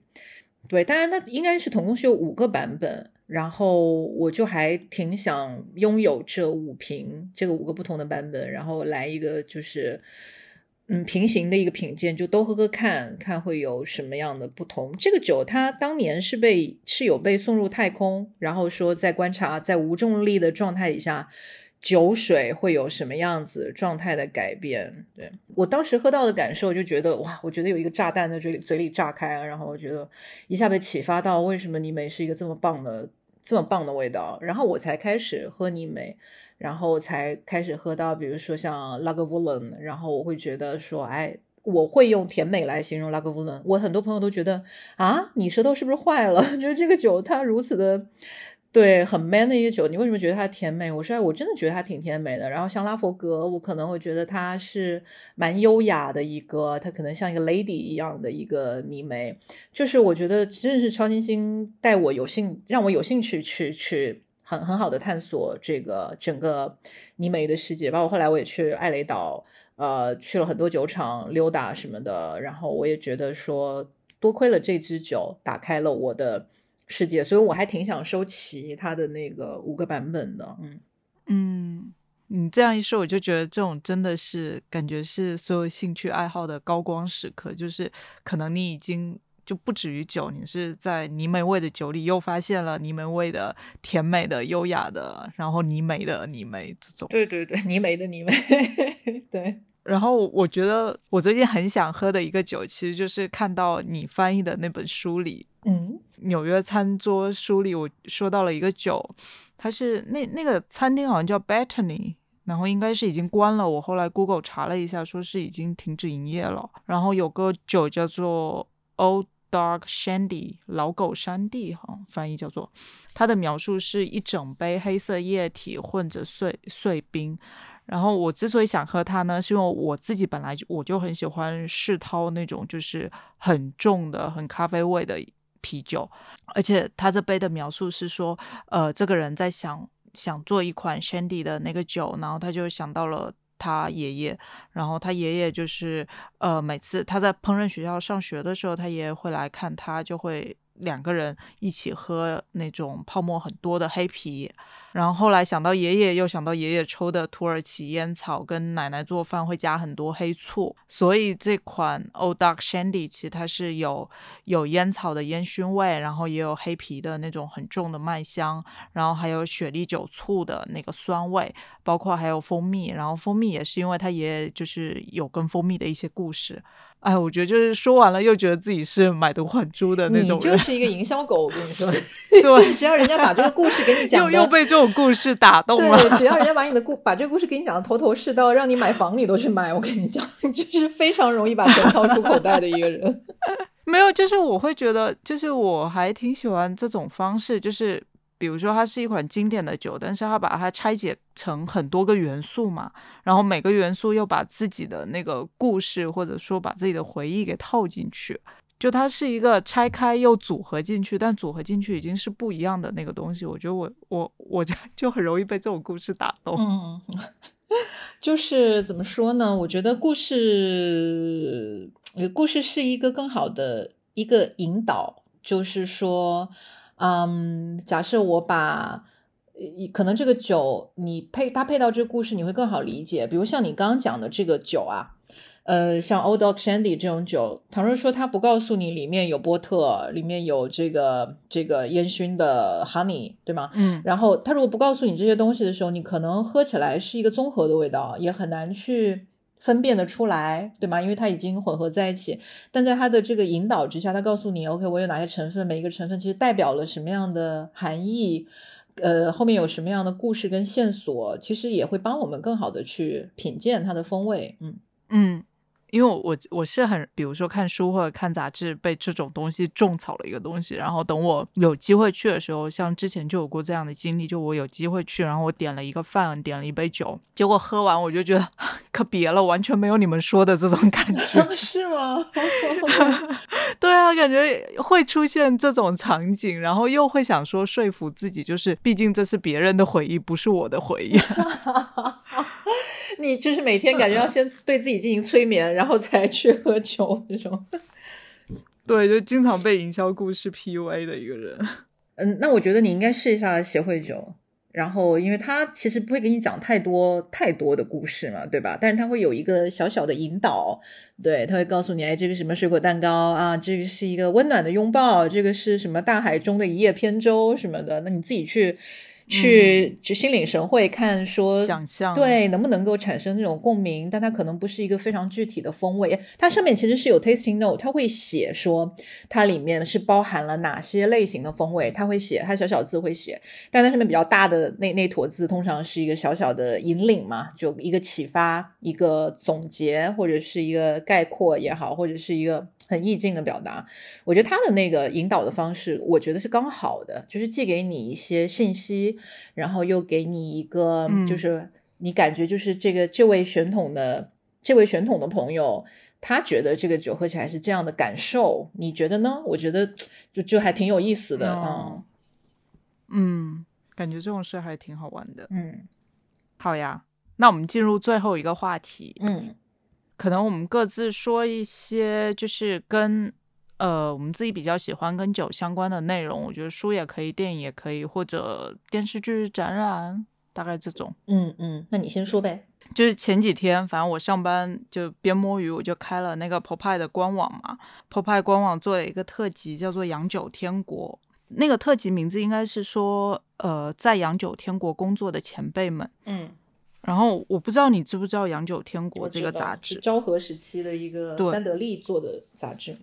对，当然它应该是总共是有五个版本，然后我就还挺想拥有这五瓶，这个五个不同的版本，然后来一个就是嗯平行的一个品鉴，就都喝喝看看会有什么样的不同。这个酒它当年是被是有被送入太空，然后说在观察在无重力的状态底下。酒水会有什么样子状态的改变？对我当时喝到的感受，就觉得哇，我觉得有一个炸弹在嘴里嘴里炸开，然后我觉得一下被启发到，为什么泥煤是一个这么棒的这么棒的味道？然后我才开始喝泥煤，然后才开始喝到，比如说像 Lagavulin，然后我会觉得说，哎，我会用甜美来形容 Lagavulin。我很多朋友都觉得啊，你舌头是不是坏了？就是这个酒它如此的。对，很 man 的一个酒，你为什么觉得它甜美？我说，我真的觉得它挺甜美的。然后像拉佛格，我可能会觉得它是蛮优雅的一个，它可能像一个 lady 一样的一个泥煤。就是我觉得真的是超新星带我有兴，让我有兴趣去去很很好的探索这个整个泥煤的世界。包括后来我也去艾雷岛，呃，去了很多酒厂溜达什么的。然后我也觉得说，多亏了这支酒，打开了我的。世界，所以我还挺想收齐它的那个五个版本的。嗯嗯，你这样一说，我就觉得这种真的是感觉是所有兴趣爱好的高光时刻。就是可能你已经就不止于酒，你是在泥煤味的酒里又发现了泥煤味的甜美的、优雅的，然后泥煤的泥煤这种。对对对，泥煤的泥煤，对。然后我觉得我最近很想喝的一个酒，其实就是看到你翻译的那本书里，嗯，纽约餐桌书里我说到了一个酒，它是那那个餐厅好像叫 Bethany，然后应该是已经关了。我后来 Google 查了一下，说是已经停止营业了。然后有个酒叫做 Old Dog Shandy，老狗山地，哈，翻译叫做。它的描述是一整杯黑色液体混着碎碎冰。然后我之所以想喝它呢，是因为我自己本来我就很喜欢世涛那种就是很重的、很咖啡味的啤酒，而且他这杯的描述是说，呃，这个人在想想做一款 Shandy 的那个酒，然后他就想到了他爷爷，然后他爷爷就是呃，每次他在烹饪学校上学的时候，他爷爷会来看他，就会两个人一起喝那种泡沫很多的黑啤。然后后来想到爷爷，又想到爷爷抽的土耳其烟草，跟奶奶做饭会加很多黑醋，所以这款 Old Dark Shandy 其实它是有有烟草的烟熏味，然后也有黑皮的那种很重的麦香，然后还有雪莉酒醋的那个酸味，包括还有蜂蜜，然后蜂蜜也是因为他爷爷就是有跟蜂蜜的一些故事。哎，我觉得就是说完了，又觉得自己是买椟还珠的那种。你就是一个营销狗，我跟你说。对，只要人家把这个故事给你讲，又又被这种故事打动了。对，只要人家把你的故把这个故事给你讲的头头是道，让你买房你都去买。我跟你讲，就是非常容易把钱掏出口袋的一个人。没有，就是我会觉得，就是我还挺喜欢这种方式，就是。比如说，它是一款经典的酒，但是它把它拆解成很多个元素嘛，然后每个元素又把自己的那个故事或者说把自己的回忆给套进去，就它是一个拆开又组合进去，但组合进去已经是不一样的那个东西。我觉得我我我就就很容易被这种故事打动。嗯，就是怎么说呢？我觉得故事，故事是一个更好的一个引导，就是说。嗯，假设我把，可能这个酒你配搭配到这个故事，你会更好理解。比如像你刚刚讲的这个酒啊，呃，像 Old Dog Shandy 这种酒，倘若说他不告诉你里面有波特，里面有这个这个烟熏的 honey，对吗？嗯然后他如果不告诉你这些东西的时候，你可能喝起来是一个综合的味道，也很难去分辨得出来，对吗？因为它已经混合在一起。但在它的这个引导之下，他告诉你，OK，我有哪些成分，每一个成分其实代表了什么样的含义，呃，后面有什么样的故事跟线索，其实也会帮我们更好的去品鉴它的风味。嗯嗯，因为我我我是很，比如说看书或者看杂志，被这种东西种草了一个东西，然后等我有机会去的时候，像之前就有过这样的经历，就我有机会去，然后我点了一个饭，点了一杯酒，结果喝完我就觉得可别了，完全没有你们说的这种感觉。是吗？对啊，感觉会出现这种场景，然后又会想说说服自己，就是毕竟这是别人的回忆，不是我的回忆。你就是每天感觉要先对自己进行催眠，然后才去喝酒这种。对，就经常被营销故事 PUA 的一个人。嗯，那我觉得你应该试一下协会酒，然后因为他其实不会给你讲太多太多的故事嘛，对吧？但是他会有一个小小的引导，对，他会告诉你，哎，这个什么水果蛋糕啊，这个是一个温暖的拥抱，这个是什么大海中的一叶扁舟什么的，那你自己去。去就心领神会看说想象对能不能够产生这种共鸣，但它可能不是一个非常具体的风味。它上面其实是有 tasting note，它会写说它里面是包含了哪些类型的风味，它会写，它小小字会写，但它上面比较大的那那坨字通常是一个小小的引领嘛，就一个启发、一个总结或者是一个概括也好，或者是一个。很意境的表达，我觉得他的那个引导的方式，我觉得是刚好的，就是既给你一些信息，然后又给你一个，嗯。就是你感觉就是这个这位选统的这位选统的朋友，他觉得这个酒喝起来是这样的感受，你觉得呢？我觉得就就还挺有意思的，哦嗯，感觉这种事还挺好玩的。嗯。好呀，那我们进入最后一个话题，嗯可能我们各自说一些就是跟呃我们自己比较喜欢跟酒相关的内容。我觉得书也可以，电影也可以，或者电视剧、展览，大概这种。嗯嗯，那你先说呗。就是前几天，反正我上班就边摸鱼，我就开了那个 Popeye 的官网嘛。Popeye 官网做了一个特辑，叫做“洋酒天国”。那个特辑名字应该是说，呃，在洋酒天国工作的前辈们。嗯，然后我不知道你知不知道《洋酒天国》这个杂志。昭和时期的一个三得利做的杂志。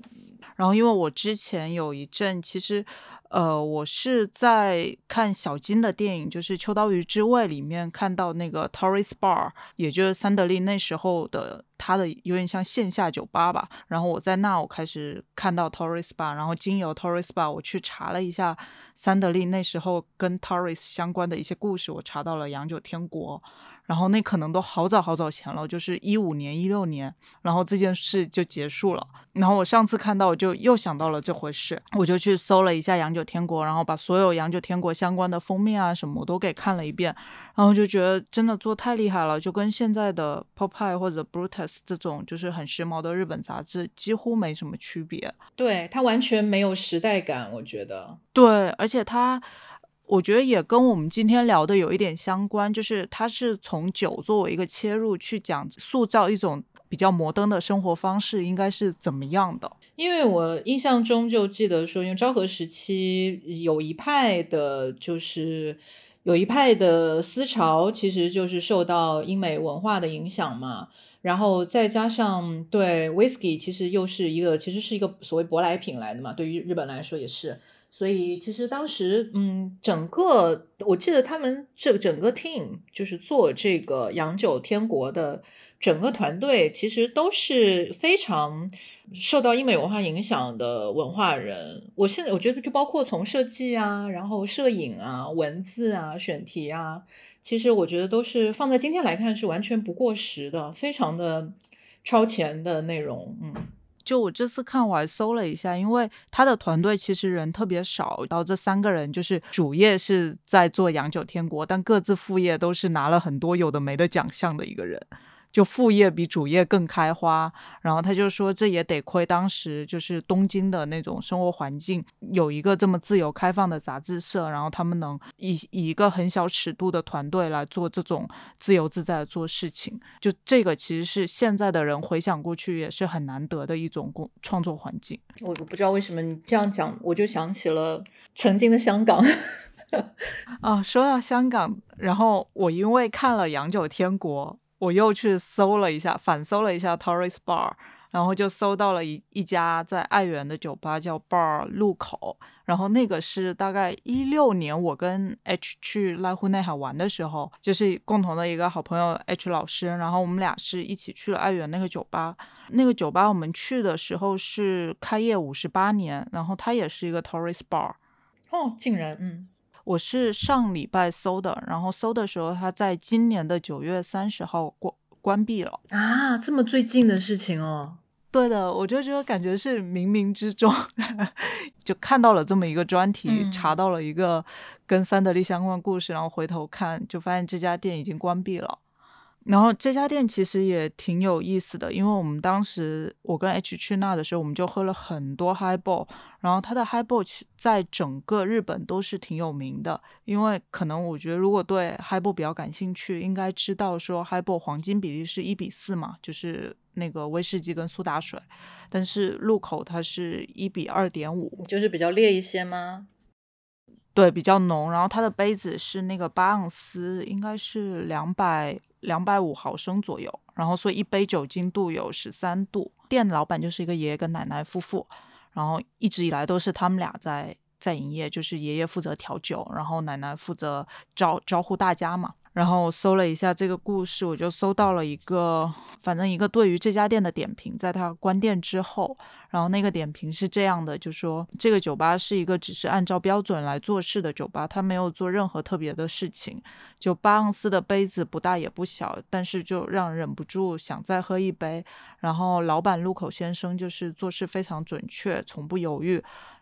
然后因为我之前有一阵，其实，呃，我是在看小金的电影，就是《秋刀鱼之味》里面看到那个 Torres Bar，也就是三得利那时候的他的有点像线下酒吧吧。然后我在那我开始看到 Torres Bar，然后经由 Torres Bar 我去查了一下三得利那时候跟 Torres 相关的一些故事，我查到了洋酒天国。然后那可能都好早好早前了，就是一五年、一六年，然后这件事就结束了。然后我上次看到，我就又想到了这回事，我就去搜了一下洋酒天国，然后把所有洋酒天国相关的封面啊什么我都给看了一遍，然后就觉得真的做太厉害了，就跟现在的 Popeye 或者 Brutus 这种就是很时髦的日本杂志几乎没什么区别。对，它完全没有时代感，我觉得。对，而且它，我觉得也跟我们今天聊的有一点相关，就是它是从酒作为一个切入去讲塑造一种比较摩登的生活方式应该是怎么样的。因为我印象中就记得说，因为昭和时期有一派的，就是有一派的思潮，其实就是受到英美文化的影响嘛。然后再加上对 whisky，其实又是一个，其实是一个所谓舶来品来的嘛，对于日本来说也是。所以其实当时，嗯，整个我记得他们这整个 team 就是做这个洋酒天国的整个团队，其实都是非常受到英美文化影响的文化人。我现在我觉得，就包括从设计啊，然后摄影啊、文字啊、选题啊，其实我觉得都是放在今天来看是完全不过时的，非常的超前的内容。嗯。就我这次看，我还搜了一下，因为他的团队其实人特别少，然后这三个人就是主业是在做洋酒天国，但各自副业都是拿了很多有的没的奖项的一个人。就副业比主业更开花。然后他就说，这也得亏当时就是东京的那种生活环境有一个这么自由开放的杂志社，然后他们能以以一个很小尺度的团队来做这种自由自在的做事情。就这个其实是现在的人回想过去也是很难得的一种工创作环境。我我不知道为什么你这样讲，我就想起了曾经的香港。啊，说到香港，然后我因为看了《洋酒天国》，我又去搜了一下，反搜了一下 Tourist Bar，然后就搜到了一一家在爱媛的酒吧，叫 Bar 路口。然后那个是大概一六年，我跟 H 去濑户内海玩的时候，就是共同的一个好朋友 H 老师，然后我们俩是一起去了爱媛那个酒吧。那个酒吧我们去的时候是开业五十八年，然后它也是一个 Tourist Bar。哦，竟然，嗯。我是上礼拜搜的，然后搜的时候，它在今年的九月三十号关关闭了啊，这么最近的事情哦。对的，我就觉得感觉是冥冥之中 就看到了这么一个专题，查到了一个跟三得利相关的故事，然后回头看就发现这家店已经关闭了。然后这家店其实也挺有意思的，因为我们当时我跟 H 去那的时候，我们就喝了很多 Highball，然后它的 Highball 在整个日本都是挺有名的。因为可能我觉得如果对 Highball 比较感兴趣，应该知道说 Highball 黄金比例是一比四嘛，就是那个威士忌跟苏打水，但是入口它是一比二点五，就是比较烈一些吗？对，比较浓。然后它的杯子是那个八盎司，应该是两百。两百五毫升左右，然后所以一杯酒精度有十三度。店老板就是一个爷爷跟奶奶夫妇，然后一直以来都是他们俩在在营业，就是爷爷负责调酒，然后奶奶负责招招呼大家嘛。然后搜了一下这个故事，我就搜到了一个，反正一个对于这家店的点评，在它关店之后，然后那个点评是这样的，就说这个酒吧是一个只是按照标准来做事的酒吧，它没有做任何特别的事情。就八盎司的杯子不大也不小，但是就让忍不住想再喝一杯。然后老板路口先生就是做事非常准确，从不犹豫。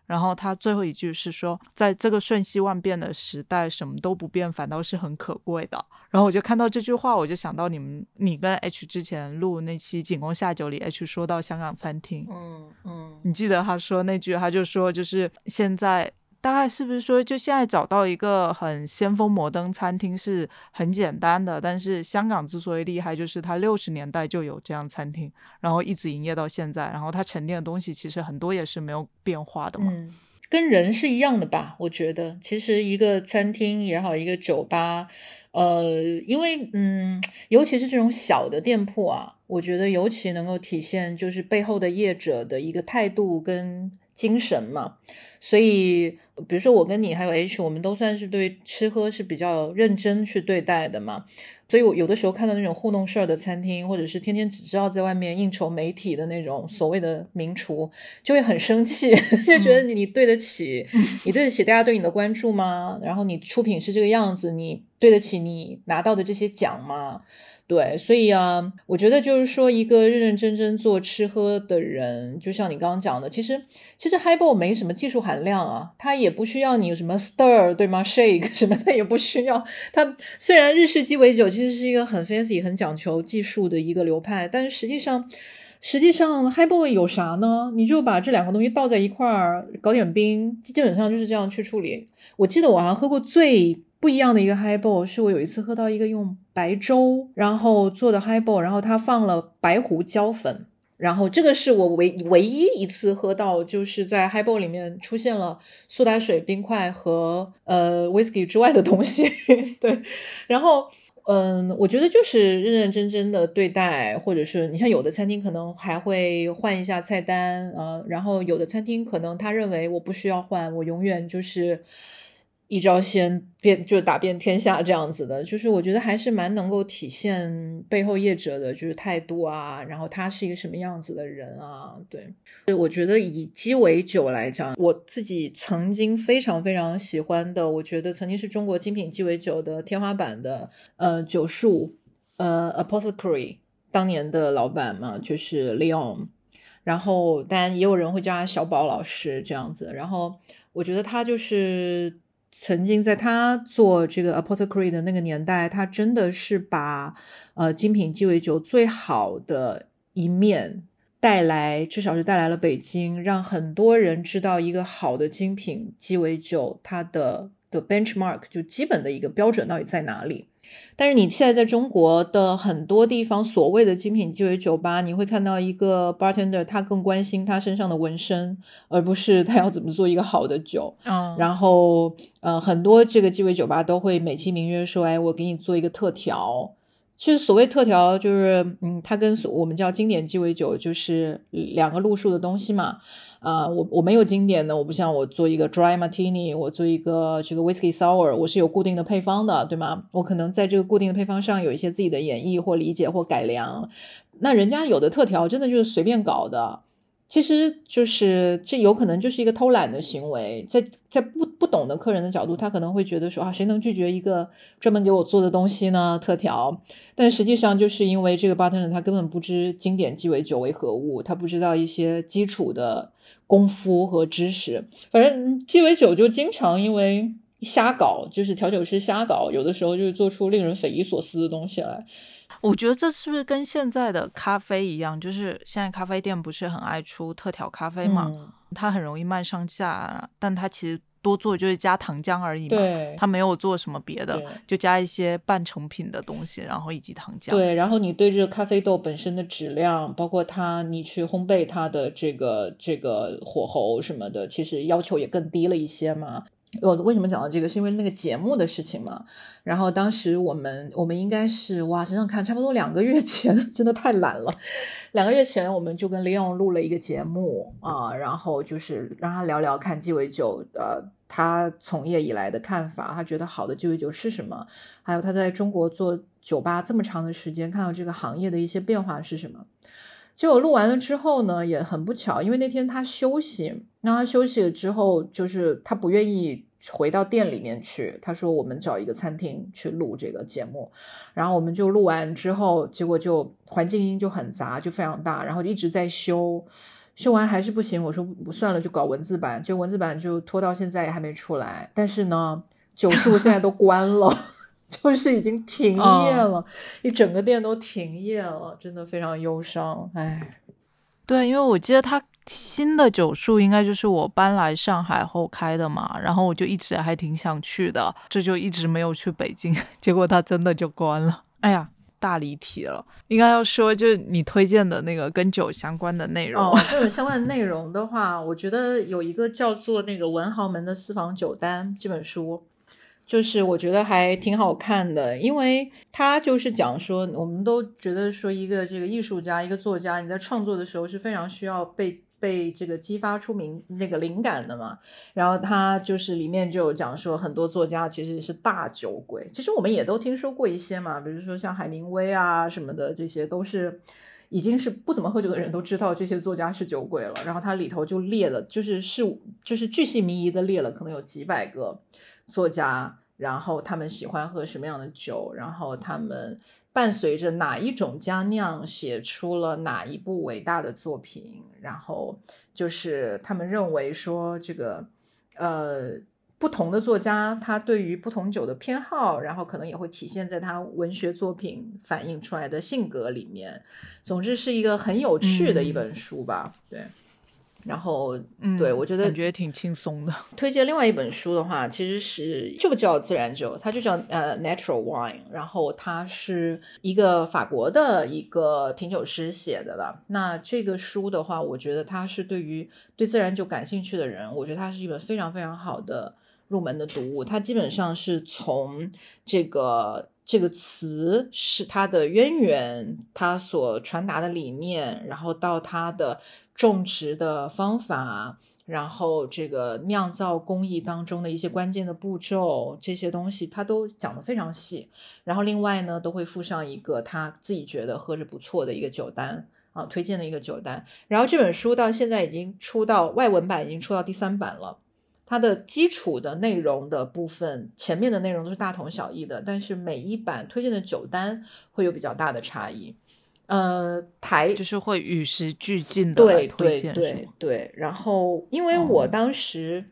然后他最后一句是说，在这个瞬息万变的时代，什么都不变反倒是很可贵的。然后我就看到这句话，我就想到你们，你跟 H 之前录那期《仅供下酒》里，H 说到香港餐厅，嗯嗯，你记得他说那句，他就说就是现在。大概是不是说，就现在找到一个很先锋摩登餐厅是很简单的？但是香港之所以厉害，就是它六十年代就有这样餐厅，然后一直营业到现在，然后它沉淀的东西其实很多也是没有变化的嘛。嗯，跟人是一样的吧？我觉得，其实一个餐厅也好，一个酒吧，呃，因为嗯，尤其是这种小的店铺啊，我觉得尤其能够体现就是背后的业者的一个态度跟精神嘛。所以，比如说我跟你还有 H，我们都算是对吃喝是比较认真去对待的嘛。所以，我有的时候看到那种糊弄事儿的餐厅，或者是天天只知道在外面应酬媒体的那种所谓的名厨，就会很生气，就觉得你你对得起，你对得起大家对你的关注吗？然后你出品是这个样子，你对得起你拿到的这些奖吗？对，所以啊，我觉得就是说，一个认认真真做吃喝的人，就像你刚刚讲的，其实其实 Highball 没什么技术含量啊，它也不需要你有什么 stir 对吗？shake 什么的也不需要。它虽然日式鸡尾酒其实是一个很 fancy、很讲求技术的一个流派，但是实际上实际上 Highball 有啥呢？你就把这两个东西倒在一块儿，搞点冰，基本上就是这样去处理。我记得我好像喝过最。不一样的一个 highball 是我有一次喝到一个用白粥然后做的 highball，然后他放了白胡椒粉，然后这个是我唯唯一一次喝到就是在 highball 里面出现了苏打水、冰块和呃 whisky 之外的东西。对，然后嗯，我觉得就是认认真真的对待，或者是你像有的餐厅可能还会换一下菜单啊，然后有的餐厅可能他认为我不需要换，我永远就是。一招鲜遍就打遍天下这样子的，就是我觉得还是蛮能够体现背后业者的就是态度啊，然后他是一个什么样子的人啊？对，我觉得以鸡尾酒来讲，我自己曾经非常非常喜欢的，我觉得曾经是中国精品鸡尾酒的天花板的，呃，酒树，呃，Apothecary 当年的老板嘛，就是 Leon，然后当然也有人会叫他小宝老师这样子，然后我觉得他就是。曾经在他做这个 apothecary 的那个年代，他真的是把呃精品鸡尾酒最好的一面带来，至少是带来了北京，让很多人知道一个好的精品鸡尾酒它的的 benchmark 就基本的一个标准到底在哪里。但是你现在在中国的很多地方，所谓的精品鸡尾酒吧，你会看到一个 bartender，他更关心他身上的纹身，而不是他要怎么做一个好的酒。嗯，然后，呃，很多这个鸡尾酒吧都会美其名曰说，哎，我给你做一个特调。其实所谓特调，就是，嗯，它跟我们叫经典鸡尾酒就是两个路数的东西嘛。啊、我我没有经典的，我不像我做一个 dry martini，我做一个这个 whisky sour，我是有固定的配方的，对吗？我可能在这个固定的配方上有一些自己的演绎或理解或改良。那人家有的特调真的就是随便搞的，其实就是这有可能就是一个偷懒的行为，在在不不懂的客人的角度，他可能会觉得说啊，谁能拒绝一个专门给我做的东西呢？特调，但实际上就是因为这个 bartender 他根本不知经典鸡尾酒为何物，他不知道一些基础的功夫和知识。反正鸡尾酒就经常因为瞎搞，就是调酒师瞎搞，有的时候就是做出令人匪夷所思的东西来。我觉得这是不是跟现在的咖啡一样？就是现在咖啡店不是很爱出特调咖啡嘛，嗯它很容易卖上架，但它其实多做就是加糖浆而已嘛，它没有做什么别的，就加一些半成品的东西，然后以及糖浆。对，然后你对这个咖啡豆本身的质量，包括它你去烘焙它的这个这个火候什么的，其实要求也更低了一些嘛。我为什么讲到这个？是因为那个节目的事情嘛。然后当时我们我们应该是哇，想想看，差不多两个月前，真的太懒了。两个月前我们就跟 Leon 录了一个节目啊，然后就是让他聊聊看鸡尾酒，呃，他从业以来的看法，他觉得好的鸡尾酒是什么，还有他在中国做酒吧这么长的时间，看到这个行业的一些变化是什么。结果录完了之后呢，也很不巧，因为那天他休息，那他休息了之后，就是他不愿意回到店里面去，他说我们找一个餐厅去录这个节目，然后我们就录完之后，结果就环境音就很杂，就非常大，然后一直在修，修完还是不行，我说不算了，就搞文字版，就文字版就拖到现在也还没出来，但是呢，酒树现在都关了。就是已经停业了，一整个店都停业了，真的非常忧伤。唉，对，因为我记得他新的酒树应该就是我搬来上海后开的嘛，然后我就一直还挺想去的，这就一直没有去北京，结果他真的就关了。哎呀，大离题了，应该要说就是你推荐的那个跟酒相关的内容。哦，这种相关的内容的话，我觉得有一个叫做那个文豪门的私房酒单这本书。就是我觉得还挺好看的，因为他就是讲说，我们都觉得说一个这个艺术家、一个作家，你在创作的时候是非常需要被被这个激发出名那个灵感的嘛。然后他就是里面就有讲说，很多作家其实是大酒鬼，其实我们也都听说过一些嘛，比如说像海明威啊什么的，这些都是。已经是不怎么喝酒的人都知道这些作家是酒鬼了，然后他里头就列了，就是是就是巨细靡遗的列了，可能有几百个作家，然后他们喜欢喝什么样的酒，然后他们伴随着哪一种佳酿写出了哪一部伟大的作品，然后就是他们认为说这个呃。不同的作家，他对于不同酒的偏好，然后可能也会体现在他文学作品反映出来的性格里面。总之是一个很有趣的一本书吧，对。然后，嗯，对我觉得感觉挺轻松的。推荐另外一本书的话，其实是就叫自然酒，它就叫呃 natural wine。然后它是一个法国的一个品酒师写的吧。那这个书的话，我觉得它是对于对自然酒感兴趣的人，我觉得它是一本非常非常好的入门的读物。它基本上是从这个。这个词是它的渊源，它所传达的理念，然后到它的种植的方法，然后这个酿造工艺当中的一些关键的步骤，这些东西它都讲得非常细。然后另外呢，都会附上一个他自己觉得喝着不错的一个酒单啊，推荐的一个酒单。然后这本书到现在已经出到外文版，已经出到第三版了。它的基础的内容的部分，前面的内容都是大同小异的，但是每一版推荐的酒单会有比较大的差异。呃，台就是会与时俱进的对推荐，对对对。然后，因为我当时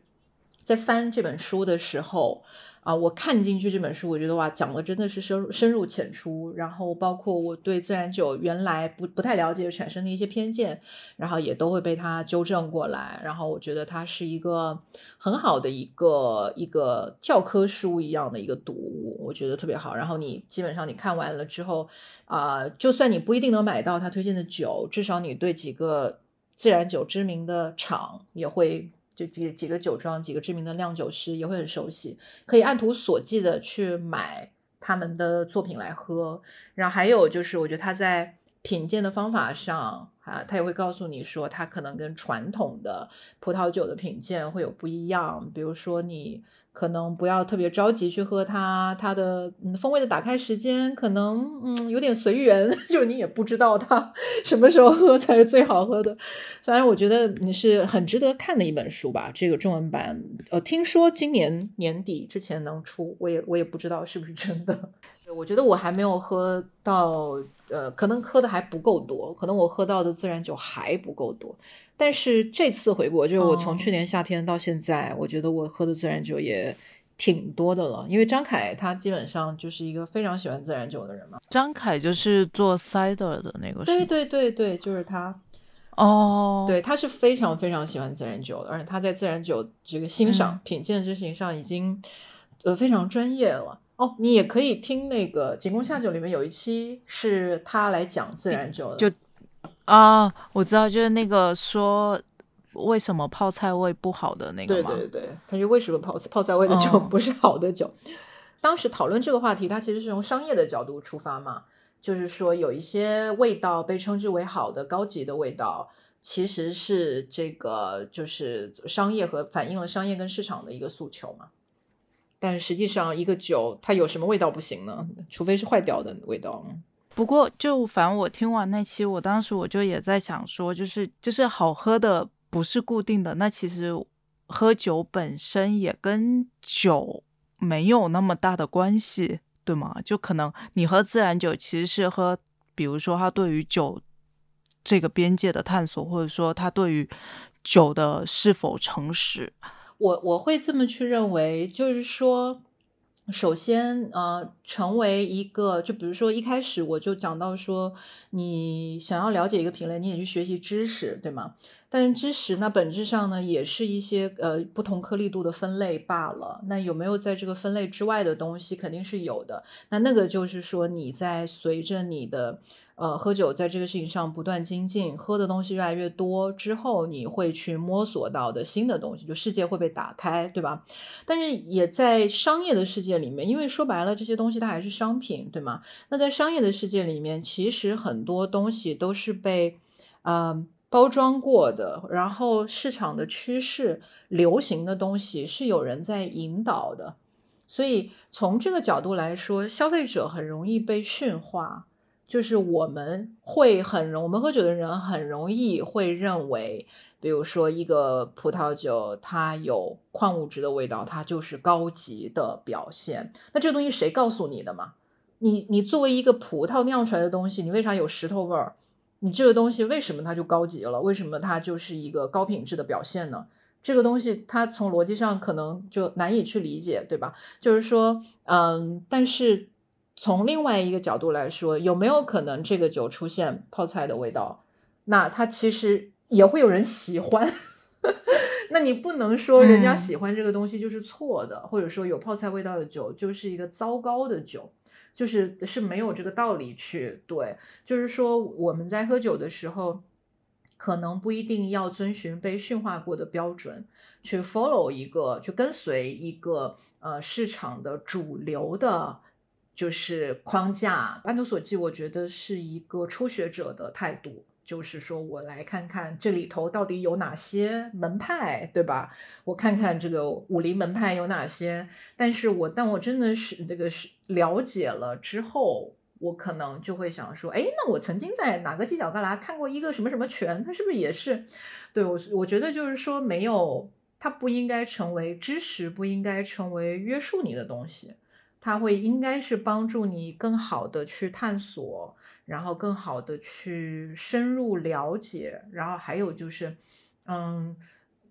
在翻这本书的时候。啊，我看进去这本书，我觉得哇，讲的真的是深深入浅出，然后包括我对自然酒原来不不太了解产生的一些偏见，然后也都会被他纠正过来，然后我觉得它是一个很好的一个一个教科书一样的一个读物，我觉得特别好。然后你基本上你看完了之后，啊，就算你不一定能买到他推荐的酒，至少你对几个自然酒知名的厂也会。就几几个酒庄，几个知名的酿酒师也会很熟悉，可以按图索骥的去买他们的作品来喝。然后还有就是，我觉得他在品鉴的方法上啊，他也会告诉你说，他可能跟传统的葡萄酒的品鉴会有不一样。比如说你。可能不要特别着急去喝它，它的风味的打开时间可能嗯有点随缘，就你也不知道它 什么时候喝才是最好喝的。虽然我觉得你是很值得看的一本书吧。这个中文版，呃，听说今年年底之前能出，我也我也不知道是不是真的。我觉得我还没有喝到，呃，可能喝的还不够多，可能我喝到的自然酒还不够多。但是这次回国，就是我从去年夏天到现在，我觉得我喝的自然酒也挺多的了。因为张凯他基本上就是一个非常喜欢自然酒的人嘛。张凯就是做 cider 的那个，对对对对，就是他。哦，对，他是非常非常喜欢自然酒的，而且他在自然酒这个欣赏品鉴之情上已经呃非常专业了。哦，你也可以听那个《景宫下酒》里面有一期是他来讲自然酒的，就。啊，我知道，就是那个说为什么泡菜味不好的那个吗？对对对，他就为什么泡泡菜味的酒不是好的酒？当时讨论这个话题，他其实是从商业的角度出发嘛，就是说有一些味道被称之为好的高级的味道，其实是这个就是商业和反映了商业跟市场的一个诉求嘛。但实际上，一个酒它有什么味道不行呢？除非是坏掉的味道。不过，就反正我听完那期，我当时我就也在想说，就是就是好喝的不是固定的，那其实喝酒本身也跟酒没有那么大的关系，对吗？就可能你喝自然酒，其实是喝，比如说他对于酒这个边界的探索，或者说他对于酒的是否诚实，我我会这么去认为，就是说。首先，呃，成为一个，就比如说一开始我就讲到说，你想要了解一个品类，你也去学习知识，对吗？但是知识那本质上呢，也是一些呃不同颗粒度的分类罢了。那有没有在这个分类之外的东西，肯定是有的。那那个就是说，你在随着你的。呃，喝酒在这个事情上不断精进，喝的东西越来越多之后，你会去摸索到的新的东西，就世界会被打开，对吧？但是也在商业的世界里面，因为说白了，这些东西它还是商品，对吗？那在商业的世界里面，其实很多东西都是被呃包装过的，然后市场的趋势、流行的东西是有人在引导的，所以从这个角度来说，消费者很容易被驯化。就是我们会很容，我们喝酒的人很容易会认为，比如说一个葡萄酒，它有矿物质的味道，它就是高级的表现。那这个东西谁告诉你的嘛？你你作为一个葡萄酿出来的东西，你为啥有石头味儿？你这个东西为什么它就高级了？为什么它就是一个高品质的表现呢？这个东西它从逻辑上可能就难以去理解，对吧？就是说，嗯，但是。从另外一个角度来说，有没有可能这个酒出现泡菜的味道？那它其实也会有人喜欢。那你不能说人家喜欢这个东西就是错的，或者说有泡菜味道的酒就是一个糟糕的酒，就是是没有这个道理去对。就是说我们在喝酒的时候，可能不一定要遵循被驯化过的标准，去 follow 一个，去跟随一个呃市场的主流的。就是框架，安图索骥，我觉得是一个初学者的态度，就是说我来看看这里头到底有哪些门派，对吧？我看看这个武林门派有哪些，但是我但我真的是这个是了解了之后，我可能就会想说，哎，那我曾经在哪个犄角旮旯看过一个什么什么拳，它是不是也是？对我，我觉得就是说，没有，它不应该成为知识，不应该成为约束你的东西。它会应该是帮助你更好的去探索，然后更好的去深入了解，然后还有就是，嗯，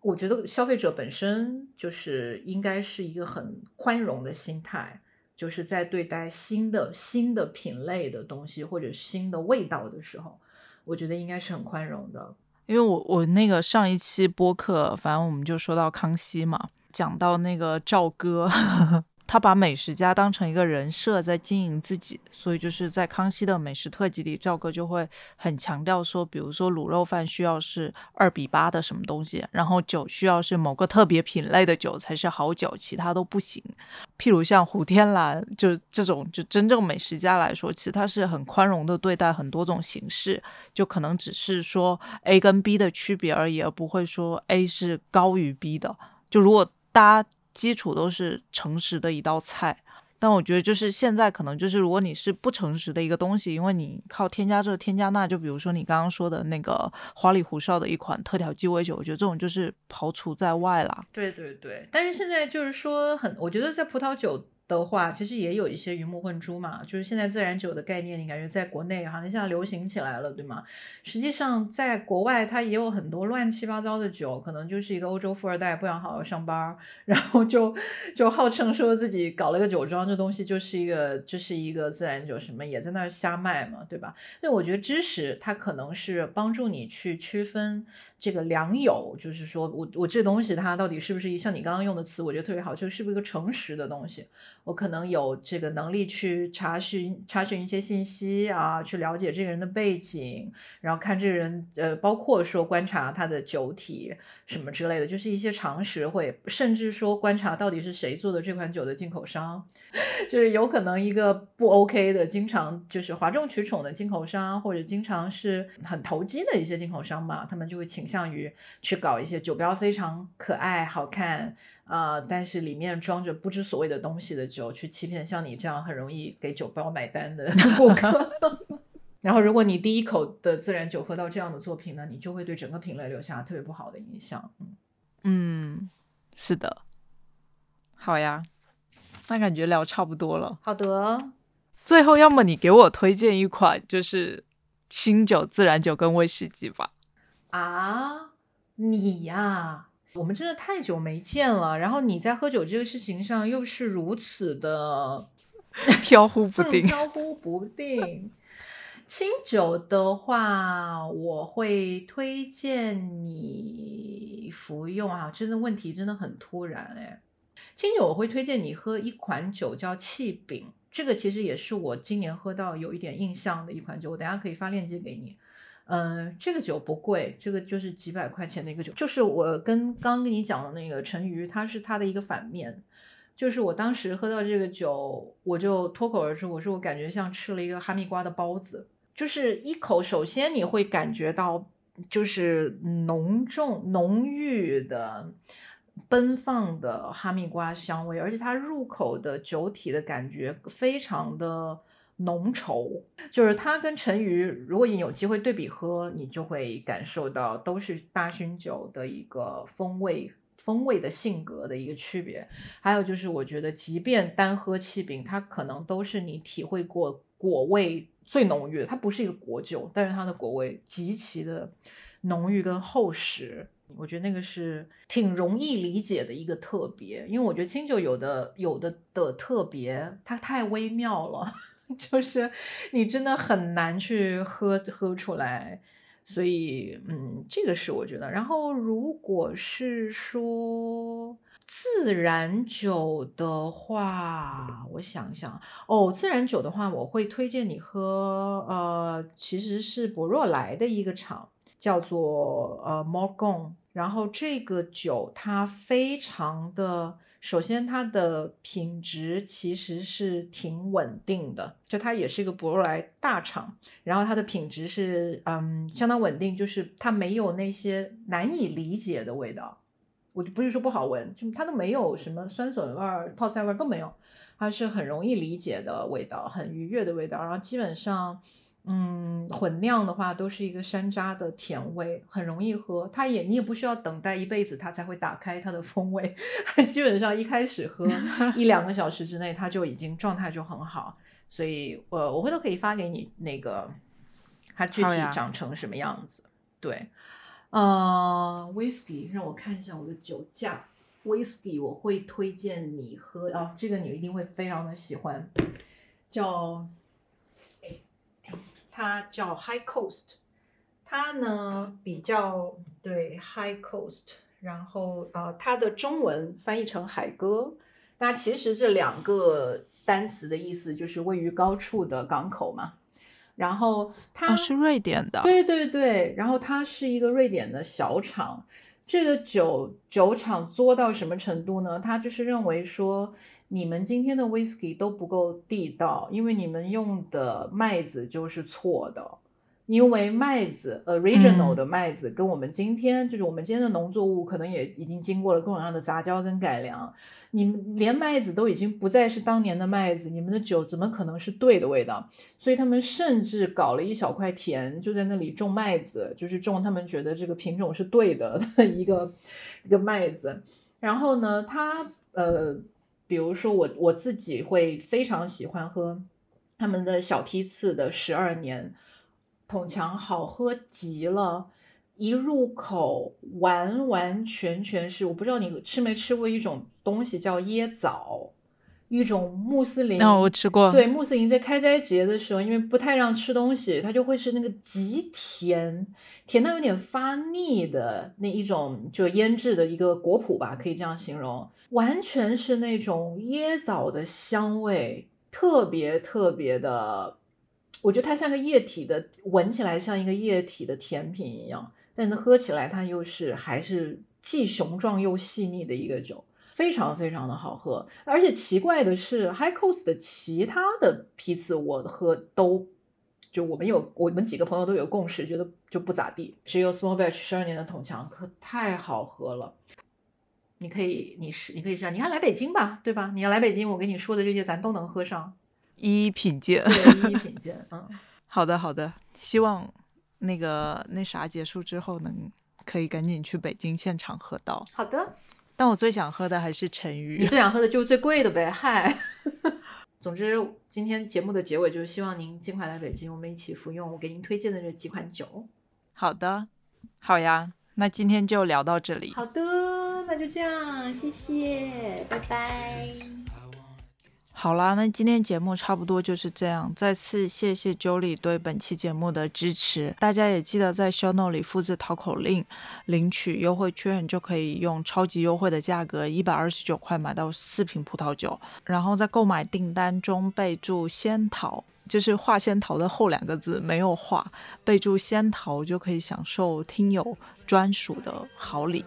我觉得消费者本身就是应该是一个很宽容的心态，就是在对待新的新的品类的东西或者新的味道的时候，我觉得应该是很宽容的。因为我我那个上一期播客，反正我们就说到康熙嘛，讲到那个赵哥，他把美食家当成一个人设在经营自己，所以就是在康熙的美食特辑里，赵哥就会很强调说，比如说卤肉饭需要是二比八的什么东西，然后酒需要是某个特别品类的酒才是好酒，其他都不行。譬如像胡天蓝，就这种就真正美食家来说，其实他是很宽容的对待很多种形式，就可能只是说 A 跟 B 的区别而已，而不会说 A 是高于 B 的。就如果大家基础都是诚实的一道菜，但我觉得就是现在可能就是如果你是不诚实的一个东西，因为你靠添加这添加那，就比如说你刚刚说的那个花里胡哨的一款特调鸡尾酒，我觉得这种就是刨除在外了。对对对，但是现在就是说很，我觉得在葡萄酒的话，其实也有一些鱼目混珠嘛。就是现在自然酒的概念，你感觉在国内好像现在流行起来了，对吗？实际上在国外，它也有很多乱七八糟的酒，可能就是一个欧洲富二代不想好好上班，然后就就号称说自己搞了个酒庄，这东西就是一个就是一个自然酒，什么也在那儿瞎卖嘛，对吧？那我觉得知识它可能是帮助你去区分这个良友，就是说我我这东西它到底是不是一像你刚刚用的词，我觉得特别好，就是不是一个诚实的东西。我可能有这个能力去查询查询一些信息啊，去了解这个人的背景，然后看这个人呃，包括说观察他的酒体什么之类的，就是一些常识会，甚至说观察到底是谁做的这款酒的进口商，就是有可能一个不 OK 的，经常就是哗众取宠的进口商，或者经常是很投机的一些进口商嘛，他们就会倾向于去搞一些酒标非常可爱好看。啊、但是里面装着不知所谓的东西的酒，去欺骗像你这样很容易给酒包买单的 顾客。然后，如果你第一口的自然酒喝到这样的作品呢，你就会对整个品类留下特别不好的印象。嗯，嗯，是的。好呀，那感觉聊差不多了。好的，最后，要么你给我推荐一款就是清酒、自然酒跟威士忌吧。啊，你呀，我们真的太久没见了。然后你在喝酒这个事情上又是如此的 飘忽不定。飘忽不定。清酒的话，我会推荐你服用啊，真的问题真的很突然哎。清酒我会推荐你喝一款酒叫气饼，这个其实也是我今年喝到有一点印象的一款酒，我等下可以发链接给你。嗯，这个酒不贵，这个就是几百块钱的一个酒，就是我跟刚跟你讲的那个陈鱼，它是它的一个反面。就是我当时喝到这个酒，我就脱口而出，我说我感觉像吃了一个哈密瓜的包子，就是一口，首先你会感觉到就是浓重、浓郁的、奔放的哈密瓜香味，而且它入口的酒体的感觉非常的浓稠，就是它跟陈鱼，如果你有机会对比喝，你就会感受到都是大熏酒的一个风味。风味的性格的一个区别，还有就是，我觉得即便单喝气饼，它可能都是你体会过果味最浓郁的。它不是一个果酒，但是它的果味极其的浓郁跟厚实。我觉得那个是挺容易理解的一个特别，因为我觉得清酒有的有的的特别，它太微妙了，就是你真的很难去喝喝出来。所以，嗯，这个是我觉得。然后，如果是说自然酒的话，我想想哦，自然酒的话，我会推荐你喝，呃，其实是博若莱的一个厂，叫做呃 Morgon。然后这个酒它非常的。首先，它的品质其实是挺稳定的，就它也是一个博若莱大厂，然后它的品质是嗯相当稳定，就是它没有那些难以理解的味道。我就不是说不好闻，就它都没有什么酸笋味儿、泡菜味儿都没有，它是很容易理解的味道，很愉悦的味道。然后基本上。嗯，混酿的话都是一个山楂的甜味，很容易喝。它也你也不需要等待一辈子，它才会打开它的风味。基本上一开始喝 一两个小时之内，它就已经状态就很好。所以，呃，我回头可以发给你那个它具体长成什么样子。对，呃，whisky，让我看一下我的酒架。whisky 我会推荐你喝啊，这个你一定会非常的喜欢，叫，它叫 High Coast，它呢比较对 High Coast，然后呃它的中文翻译成海歌，那其实这两个单词的意思就是位于高处的港口嘛。然后它、哦，是瑞典的。对对对，然后它是一个瑞典的小厂。这个酒酒厂作到什么程度呢？他就是认为说，你们今天的 whisky 都不够地道，因为你们用的麦子就是错的。因为麦子 original 的麦子跟我们今天、就是我们今天的农作物，可能也已经经过了各种各样的杂交跟改良。你们连麦子都已经不再是当年的麦子，你们的酒怎么可能是对的味道？所以他们甚至搞了一小块田，就在那里种麦子，就是种他们觉得这个品种是对的的 一个一个麦子。然后呢，他呃，比如说我我自己会非常喜欢喝他们的小批次的十二年桶强，好喝极了。一入口，完完全全是我不知道你吃没吃过一种东西叫椰枣，一种穆斯林。哦，我吃过。对，穆斯林在开斋节的时候，因为不太让吃东西，它就会是那个极甜，甜到有点发腻的那一种，就腌制的一个果脯吧，可以这样形容，完全是那种椰枣的香味，特别特别的，我觉得它像个液体的，闻起来像一个液体的甜品一样。但是喝起来它又是还是既雄壮又细腻的一个酒，非常非常的好喝。而且奇怪的是，High Coast 的其他的批次我喝都，就我们有我们几个朋友都有共识，觉得就不咋地。只有 Small Batch 十二年的桶强可太好喝了。你可以，你是你可以试，你看来北京吧，对吧？你要来北京，我跟你说的这些咱都能喝上，一一品鉴，对，一一品鉴。嗯，好的好的，希望。那个那啥结束之后，能可以赶紧去北京现场喝到。好的，但我最想喝的还是陈鱼。你最想喝的就是最贵的呗，嗨。总之，今天节目的结尾就是希望您尽快来北京，我们一起服用我给您推荐的这几款酒。好的，好呀，那今天就聊到这里。好的，那就这样，谢谢，拜拜。好啦，那今天节目差不多就是这样。再次谢谢 Jolie 对本期节目的支持，大家也记得在 Show Note 里复制淘口令，领取优惠券，就可以用超级优惠的价格一百二十九块买到四瓶葡萄酒。然后在购买订单中备注“仙桃”，就是画仙桃的后两个字没有画，备注“仙桃”就可以享受听友专属的好礼。